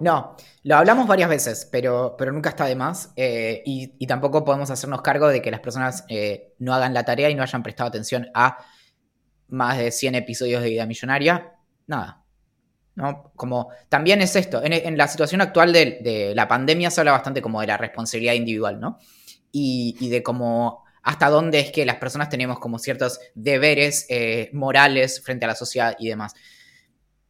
No, lo hablamos varias veces, pero, pero nunca está de más. Eh, y, tampoco podemos hacernos cargo de que las personas eh, no hagan la tarea y no hayan prestado atención a más de 100 episodios de Vida Millonaria. Nada. ¿no? Como, también es esto. En, la situación actual de, la pandemia se habla bastante como de la responsabilidad individual, ¿no? y, de cómo hasta dónde es que las personas tenemos como ciertos deberes eh, morales frente a la sociedad y demás.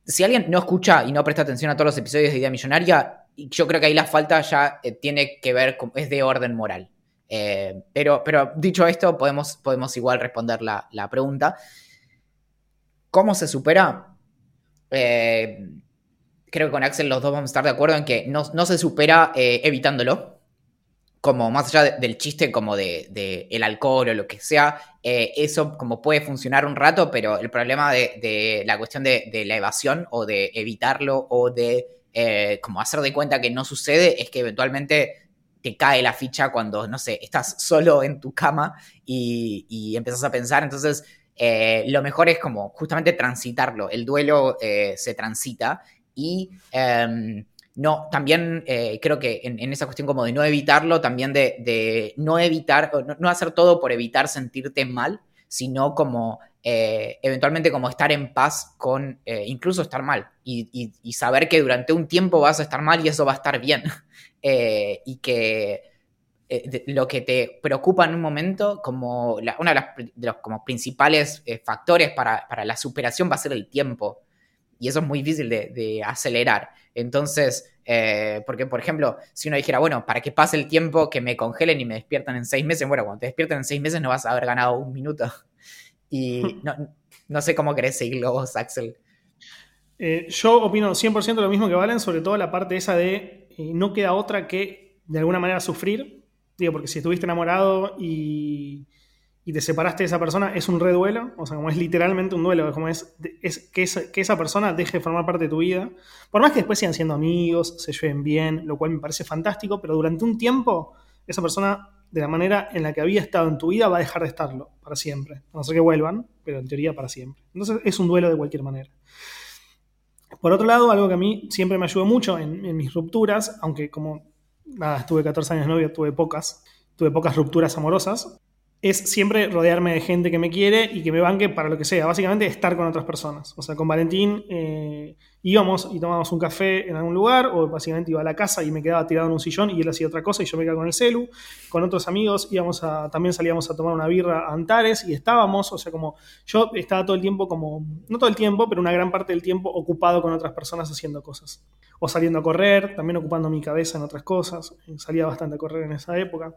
Si alguien no escucha y no presta atención a todos los episodios de Idea Millonaria, yo creo que ahí la falta ya eh, tiene que ver con, es de orden moral. Eh, pero, dicho esto, podemos, podemos igual responder la, la pregunta. ¿Cómo se supera? Eh, creo que con Axel los dos vamos a estar de acuerdo en que no, se supera evitándolo. Como más allá del chiste como de, el alcohol o lo que sea, eso como puede funcionar un rato, pero el problema de, la cuestión de, de la evasión o de evitarlo o de eh, como hacer de cuenta que no sucede, es que eventualmente te cae la ficha cuando, no sé, estás solo en tu cama y, y empiezas a pensar. Entonces, eh, lo mejor es como justamente transitarlo. El duelo eh, se transita y em, no, también creo que en, esa cuestión como de no evitarlo, también de, no evitar, no, hacer todo por evitar sentirte mal, sino como eh, eventualmente como estar en paz con eh, incluso estar mal. Y, saber que durante un tiempo vas a estar mal y eso va a estar bien. Eh, y que lo que te preocupa en un momento como uno de, los como principales factores para, la superación va a ser el tiempo y eso es muy difícil de, acelerar entonces porque, por ejemplo, si uno dijera, bueno, para que pase el tiempo, que me congelen y me despiertan en seis meses, bueno, cuando te despiertan en seis meses no vas a haber ganado un minuto. Y no, sé cómo querés seguirlo vos, Axel. Eh, yo opino 100% lo mismo que Valen, sobre todo la parte esa de eh, no queda otra que de alguna manera sufrir. Digo, porque si estuviste enamorado y, te separaste de esa persona, es un reduelo. O sea, como es literalmente un duelo, como es, es que, esa, que esa persona deje de formar parte de tu vida. Por más que después sigan siendo amigos, se lleven bien, lo cual me parece fantástico, pero durante un tiempo esa persona de la manera en la que había estado en tu vida va a dejar de estarlo para siempre. A no ser que vuelvan, pero en teoría para siempre. Entonces es un duelo de cualquier manera. Por otro lado, algo que a mí siempre me ayudó mucho en, mis rupturas, aunque como nada, estuve 14 años novia, tuve pocas, tuve pocas rupturas amorosas, es siempre rodearme de gente que me quiere y que me banque para lo que sea. Básicamente estar con otras personas. O sea, con Valentín eh, íbamos y tomábamos un café en algún lugar, o básicamente iba a la casa y me quedaba tirado en un sillón y él hacía otra cosa y yo me quedaba con el celu. Con otros amigos íbamos también salíamos a tomar una birra a Antares y estábamos, o sea, como yo estaba todo el tiempo como, no todo el tiempo, pero una gran parte del tiempo ocupado con otras personas haciendo cosas. O saliendo a correr, también ocupando mi cabeza en otras cosas. Salía bastante a correr en esa época.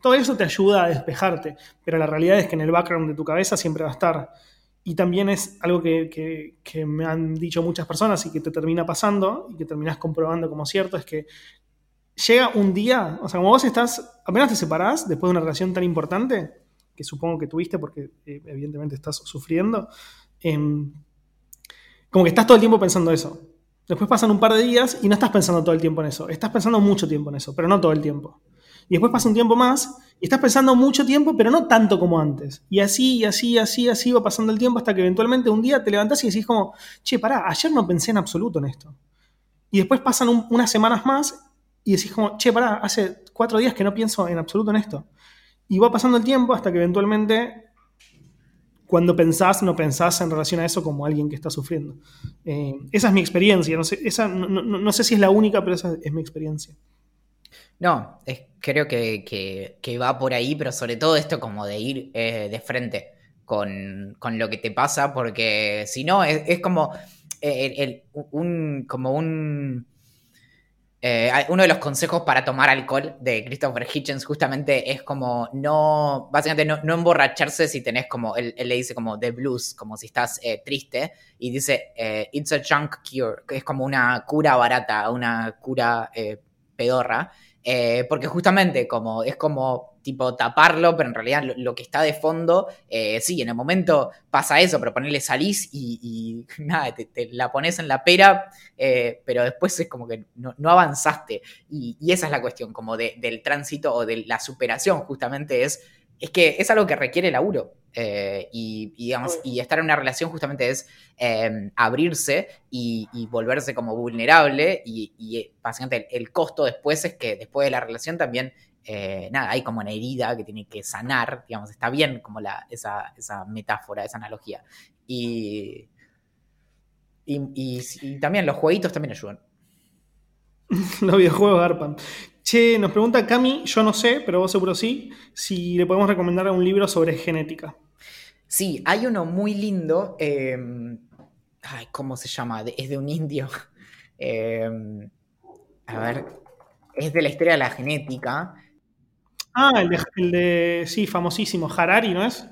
Todo eso te ayuda a despejarte, pero la realidad es que en el background de tu cabeza siempre va a estar y también es algo que, me han dicho muchas personas y que te termina pasando y que terminas comprobando como cierto, es que llega un día, o sea, como vos estás, apenas te separás después de una relación tan importante, que supongo que tuviste porque eh, evidentemente estás sufriendo, em, como que estás todo el tiempo pensando eso. Después pasan un par de días y no estás pensando todo el tiempo en eso, estás pensando mucho tiempo en eso, pero no todo el tiempo. Y después pasa un tiempo más y estás pensando mucho tiempo, pero no tanto como antes. Y así, y así, así, así va pasando el tiempo hasta que eventualmente un día te levantás y decís como, che, pará, ayer no pensé en absoluto en esto. Y después pasan unas semanas más y decís como, che, pará, hace cuatro días que no pienso en absoluto en esto. Y va pasando el tiempo hasta que eventualmente cuando pensás, no pensás en relación a eso como alguien que está sufriendo. Eh, esa es mi experiencia, no sé, esa, no, sé si es la única, pero esa es mi experiencia. No, es, creo que, va por ahí, pero sobre todo esto como de ir eh, de frente con, lo que te pasa, porque si no, es, como, eh, un, como un... Eh, uno de los consejos para tomar alcohol de Christopher Hitchens justamente es como no, básicamente no, emborracharse si tenés como, él, le dice como the blues, como si estás triste, y dice it's a junk cure, que es como una cura barata, una cura pedorra, eh, porque justamente como es como tipo taparlo, pero en realidad lo, que está de fondo, eh, sí, en el momento pasa eso, pero ponerle salís y, nada, te, la pones en la pera, eh, pero después es como que no, avanzaste. Y, esa es la cuestión, como del tránsito o de la superación, justamente es es que es algo que requiere laburo. Eh, y, digamos, y estar en una relación justamente es em, abrirse y, volverse como vulnerable. Y, eh, básicamente el, costo después es que después de la relación también, eh, nada, hay como una herida que tiene que sanar. Digamos, está bien como la, esa, esa metáfora, esa analogía. Y, y, también los jueguitos también ayudan. los videojuegos Arpan. Che, nos pregunta Cami, yo no sé, pero vos seguro sí, si le podemos recomendar un libro sobre genética. Sí, hay uno muy lindo. Em, ay, ¿cómo se llama? es de un indio. Em, a ver, es de la historia de la genética. Ah, el de, sí, famosísimo, Harari, ¿no es?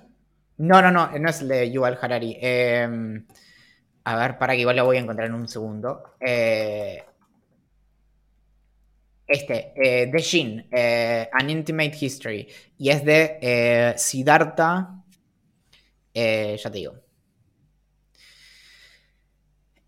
No, no, no, no es el de Yuval Harari. Em, a ver, para que igual lo voy a encontrar en un segundo. Eh, este, eh, The Shin, eh, An Intimate History. Y es de eh, Siddhartha. ya te digo.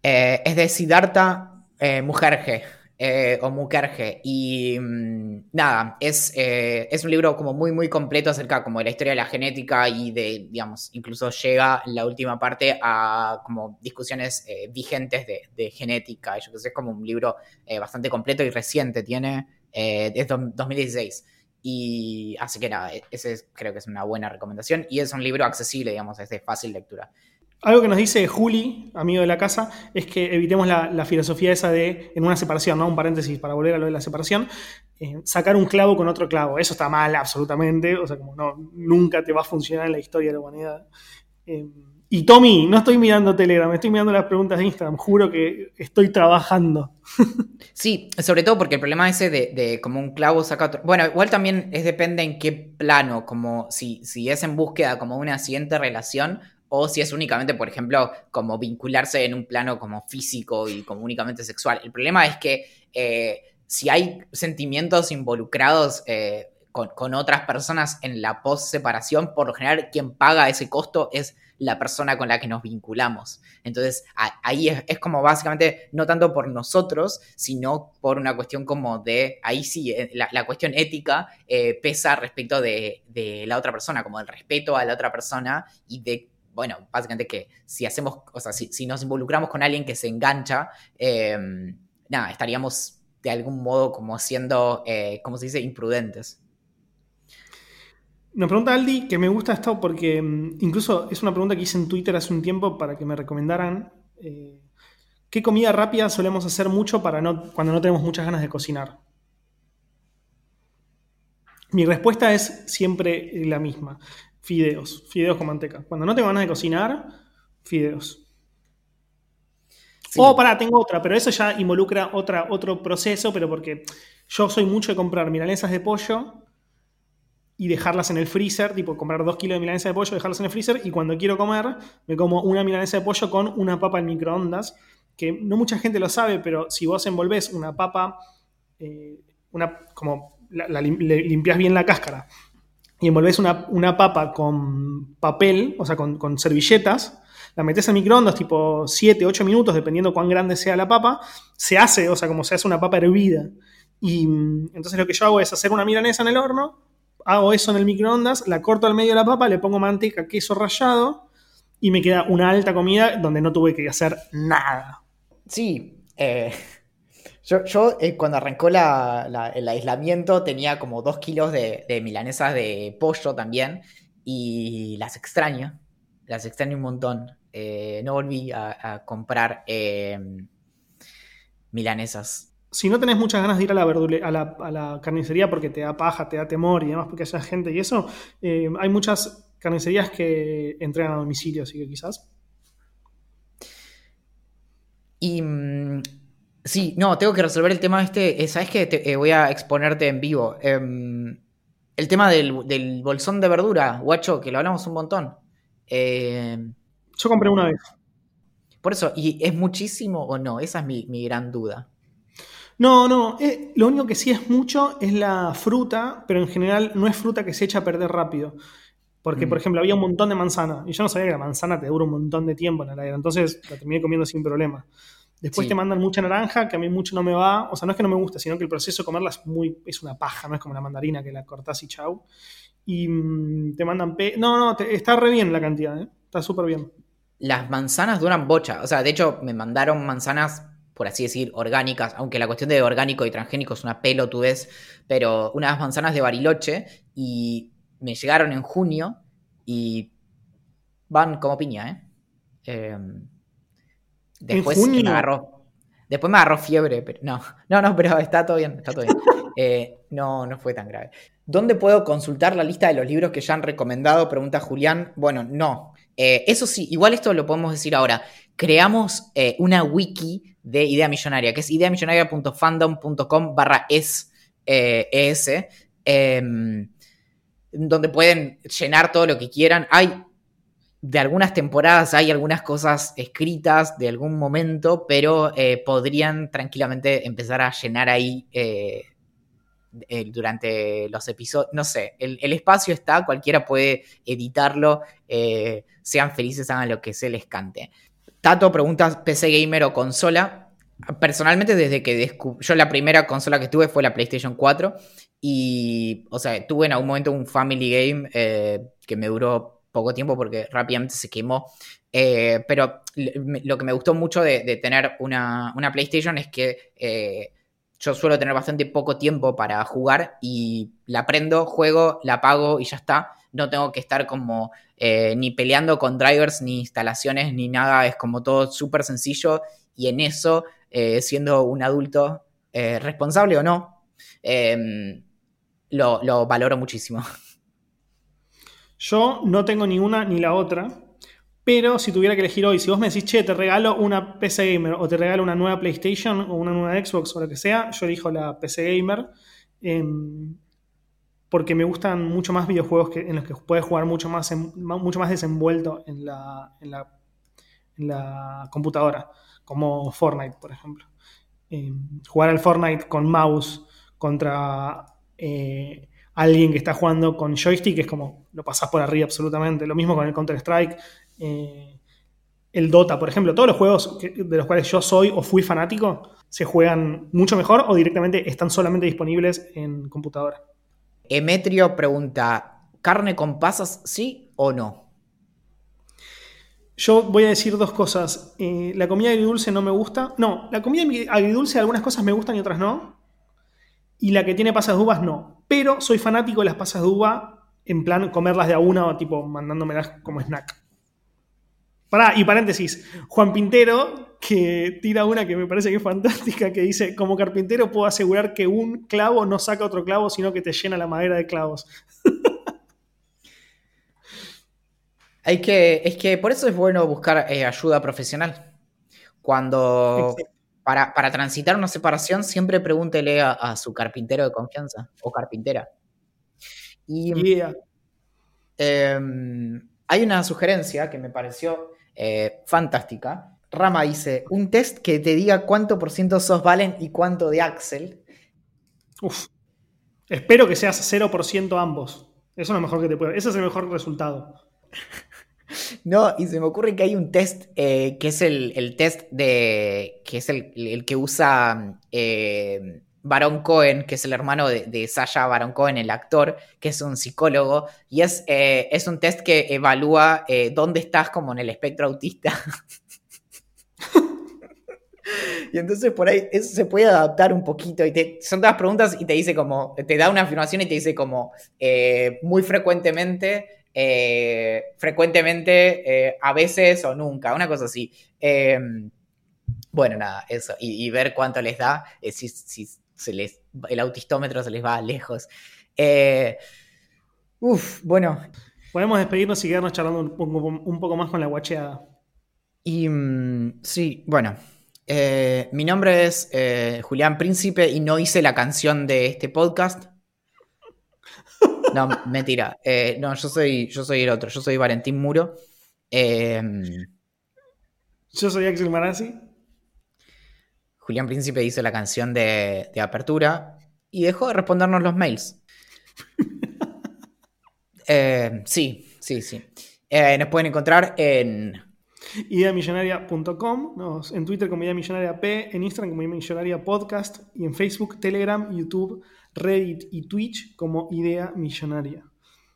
es de Siddhartha Mujerje. Eh, o Mukerje. Y mm, nada, es, eh, es, un libro como muy, muy completo acerca como de la historia de la genética y de, digamos, incluso llega en la última parte a como discusiones eh, vigentes de, genética. Yo creo que es como un libro bastante completo y reciente, tiene, es 2016. Y así que nada, e-, ese creo que es una buena recomendación y es un libro accesible, digamos, es de fácil lectura. Algo que nos dice Juli, amigo de la casa, es que evitemos la, filosofía esa de, en una separación, ¿no? Un paréntesis para volver a lo de la separación, eh, sacar un clavo con otro clavo. Eso está mal, absolutamente. O sea, como no, nunca te va a funcionar en la historia de la humanidad. Eh, y Tommy, no estoy mirando Telegram, estoy mirando las preguntas de Instagram. Juro que estoy trabajando. Sí, sobre todo porque el problema ese de, de como un clavo saca otro. Bueno, igual también es depende en qué plano, como si, si es en búsqueda como una siguiente relación o si es únicamente, por ejemplo, como vincularse en un plano como físico y como únicamente sexual. El problema es que eh, si hay sentimientos involucrados eh, con, otras personas en la post-separación, por lo general quien paga ese costo es la persona con la que nos vinculamos. Entonces ahí es, como básicamente no tanto por nosotros, sino por una cuestión como de, ahí sí, eh, la, cuestión ética pesa respecto de, la otra persona, como el respeto a la otra persona y de bueno, básicamente que si hacemos, o sea, si, nos involucramos con alguien que se engancha, em, nada, estaríamos de algún modo como siendo, eh, ¿cómo se dice?, imprudentes. Nos pregunta Aldi que me gusta esto porque em, incluso es una pregunta que hice en Twitter hace un tiempo para que me recomendaran eh, qué comida rápida solemos hacer mucho para no, cuando no tenemos muchas ganas de cocinar. Mi respuesta es siempre la misma fideos, fideos con manteca. Cuando no tengo ganas de cocinar, fideos. O para, tengo otra, pero eso ya involucra otra, otro proceso, pero porque yo soy mucho de comprar milanesas de pollo y dejarlas en el freezer, tipo comprar dos kilos de milanesa de pollo, dejarlas en el freezer y cuando quiero comer me como una milanesa de pollo con una papa en microondas, que no mucha gente lo sabe, pero si vos envolvés una papa, eh, una, como la, limpias bien la cáscara, y envolves una, papa con papel, o sea, con, servilletas, la metes en microondas tipo 7, 8 minutos, dependiendo cuán grande sea la papa, se hace, o sea, como se hace una papa hervida. Y mm, entonces lo que yo hago es hacer una milanesa en el horno, hago eso en el microondas, la corto al medio de la papa, le pongo manteca, queso rallado y me queda una alta comida donde no tuve que hacer nada. Sí, eh, yo, eh, cuando arrancó el aislamiento tenía como dos kilos de, milanesas de pollo también y las extraño, las extraño un montón. Eh, no volví a, comprar em, milanesas. Si no tenés muchas ganas de ir a la, a la, carnicería porque te da paja, te da temor y demás porque haya gente y eso, em, hay muchas carnicerías que entregan a domicilio, así que quizás. Y mm, Sí, no, tengo que resolver el tema este. Eh, ¿Sabes qué? Te, eh, voy a exponerte en vivo. Em, el tema del, bolsón de verdura, guacho, que lo hablamos un montón. Em, Yo compré una vez. Por eso, ¿y es muchísimo o no? Esa es mi, gran duda. No, no, eh, lo único que sí es mucho es la fruta, pero en general no es fruta que se echa a perder rápido. Porque, por mm. ejemplo, había un montón de manzana y yo no sabía que la manzana te dura un montón de tiempo en el aire, entonces la terminé comiendo sin problema. Después te mandan mucha naranja, que a mí mucho no me va. O sea, no es que no me guste, sino que el proceso de comerla es, muy, es una paja, no es como la mandarina que la cortás y chau. Y mm, te mandan... Pe no, no, está re bien la cantidad, ¿eh? Está súper bien. Las manzanas duran bocha. O sea, de hecho, me mandaron manzanas, por así decir, orgánicas, aunque la cuestión de orgánico y transgénico es una pelotudez, pero unas manzanas de Bariloche y me llegaron en junio y van como piña, ¿eh? eh Después me agarró. Después me agarró fiebre, pero no, no, no, pero está todo bien, está todo bien. Eh, no, no fue tan grave. ¿Dónde puedo consultar la lista de los libros que ya han recomendado? Pregunta Julián. Bueno, no. Eh, eso sí, igual esto lo podemos decir ahora. Creamos eh, una wiki de Idea Millonaria, que es ideamillonaria.fandom.com barra es, es em, donde pueden llenar todo lo que quieran. Hay de algunas temporadas hay algunas cosas escritas de algún momento, pero eh, podrían tranquilamente empezar a llenar ahí eh, durante los episodios. No sé, el, espacio está, cualquiera puede editarlo, eh, sean felices, hagan lo que se les cante. Tato pregunta, ¿PC gamer o consola? Personalmente, desde que yo la primera consola que tuve fue la PlayStation 4 y, o sea, tuve en algún momento un Family Game que me duró poco tiempo porque rápidamente se quemó. Eh, pero lo que me gustó mucho de, tener una, PlayStation es que eh, yo suelo tener bastante poco tiempo para jugar y la prendo, juego, la pago y ya está. No tengo que estar como eh, ni peleando con drivers, ni instalaciones, ni nada. Es como todo súper sencillo y en eso, siendo un adulto responsable o no, lo, lo valoro muchísimo. Yo no tengo ni una ni la otra, pero si tuviera que elegir hoy, si vos me decís, che, te regalo una PC Gamer o te regalo una nueva PlayStation o una nueva Xbox o lo que sea, yo elijo la PC Gamer. Em, porque me gustan mucho más videojuegos en los que puedes jugar mucho más, mucho más desenvuelto en la, en la, computadora, como Fortnite, por ejemplo. Em, jugar al Fortnite con mouse contra eh, alguien que está jugando con joystick es como lo pasás por arriba absolutamente. Lo mismo con el Counter-Strike, eh, el Dota, por ejemplo. Todos los juegos de los cuales yo soy o fui fanático se juegan mucho mejor o directamente están solamente disponibles en computadora. Emetrio pregunta, ¿carne con pasas sí o no? Yo voy a decir dos cosas. Eh, la comida agridulce no me gusta. No, la comida agridulce algunas cosas me gustan y otras no. Y la que tiene pasas de uvas no. Pero soy fanático de las pasas de uva en plan comerlas de a una o tipo mandándomelas como snack. Pará, y paréntesis, Juan Pintero, que tira una que me parece que es fantástica, que dice, como carpintero puedo asegurar que un clavo no saca otro clavo, sino que te llena la madera de clavos. Hay que, es que por eso es bueno buscar eh, ayuda profesional. Cuando, para, transitar una separación, siempre pregúntele a, su carpintero de confianza o carpintera. Y em, hay una sugerencia que me pareció eh, fantástica. Rama dice, un test que te diga cuánto por ciento sos Valen y cuánto de Axel. Uf. Espero que seas 0% ambos. Eso es lo mejor que te puede. Ese es el mejor resultado. No, y se me ocurre que hay un test eh, que es el, test de. que es el, que usa eh, Baron Cohen, que es el hermano de, de, Sasha Baron Cohen, el actor, que es un psicólogo, y es, eh, es un test que evalúa dónde estás como en el espectro autista. Y entonces por ahí eso se puede adaptar un poquito. Y te, son todas preguntas y te dice como, te da una afirmación y te dice como, muy frecuentemente eh, frecuentemente, eh, a veces o nunca, una cosa así. Em, bueno, nada, eso. Y, ver cuánto les da, eh, si, se les, el autistómetro se les va lejos. uf, bueno. Podemos despedirnos y quedarnos charlando un poco, más con la guacheada. Y mm, sí, bueno. mi nombre es Julián Príncipe y no hice la canción de este podcast. No, mentira. Eh, no, yo soy, yo soy el otro. Yo soy Valentín Muro. Em, yo soy Axel Marazzi. Julián Príncipe hizo la canción de, apertura y dejó de respondernos los mails. Em, sí, sí, sí. Eh, nos pueden encontrar en ideamillonaria.com, en Twitter como Idea Millonaria P, en Instagram como Idea Millonaria Podcast y en Facebook, Telegram, YouTube, Reddit y Twitch como Idea Millonaria.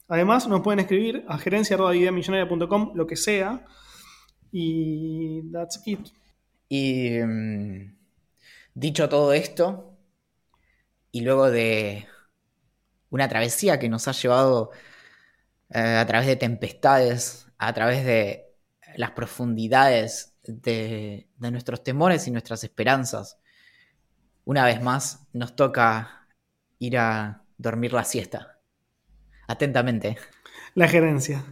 Además, nos pueden escribir a gerencia.ideamillonaria.com, lo que sea. Y that's it. Y mm, dicho todo esto, y luego de una travesía que nos ha llevado eh, a través de tempestades, a través de las profundidades de, de nuestros temores y nuestras esperanzas, una vez más nos toca ir a dormir la siesta. Atentamente. La gerencia.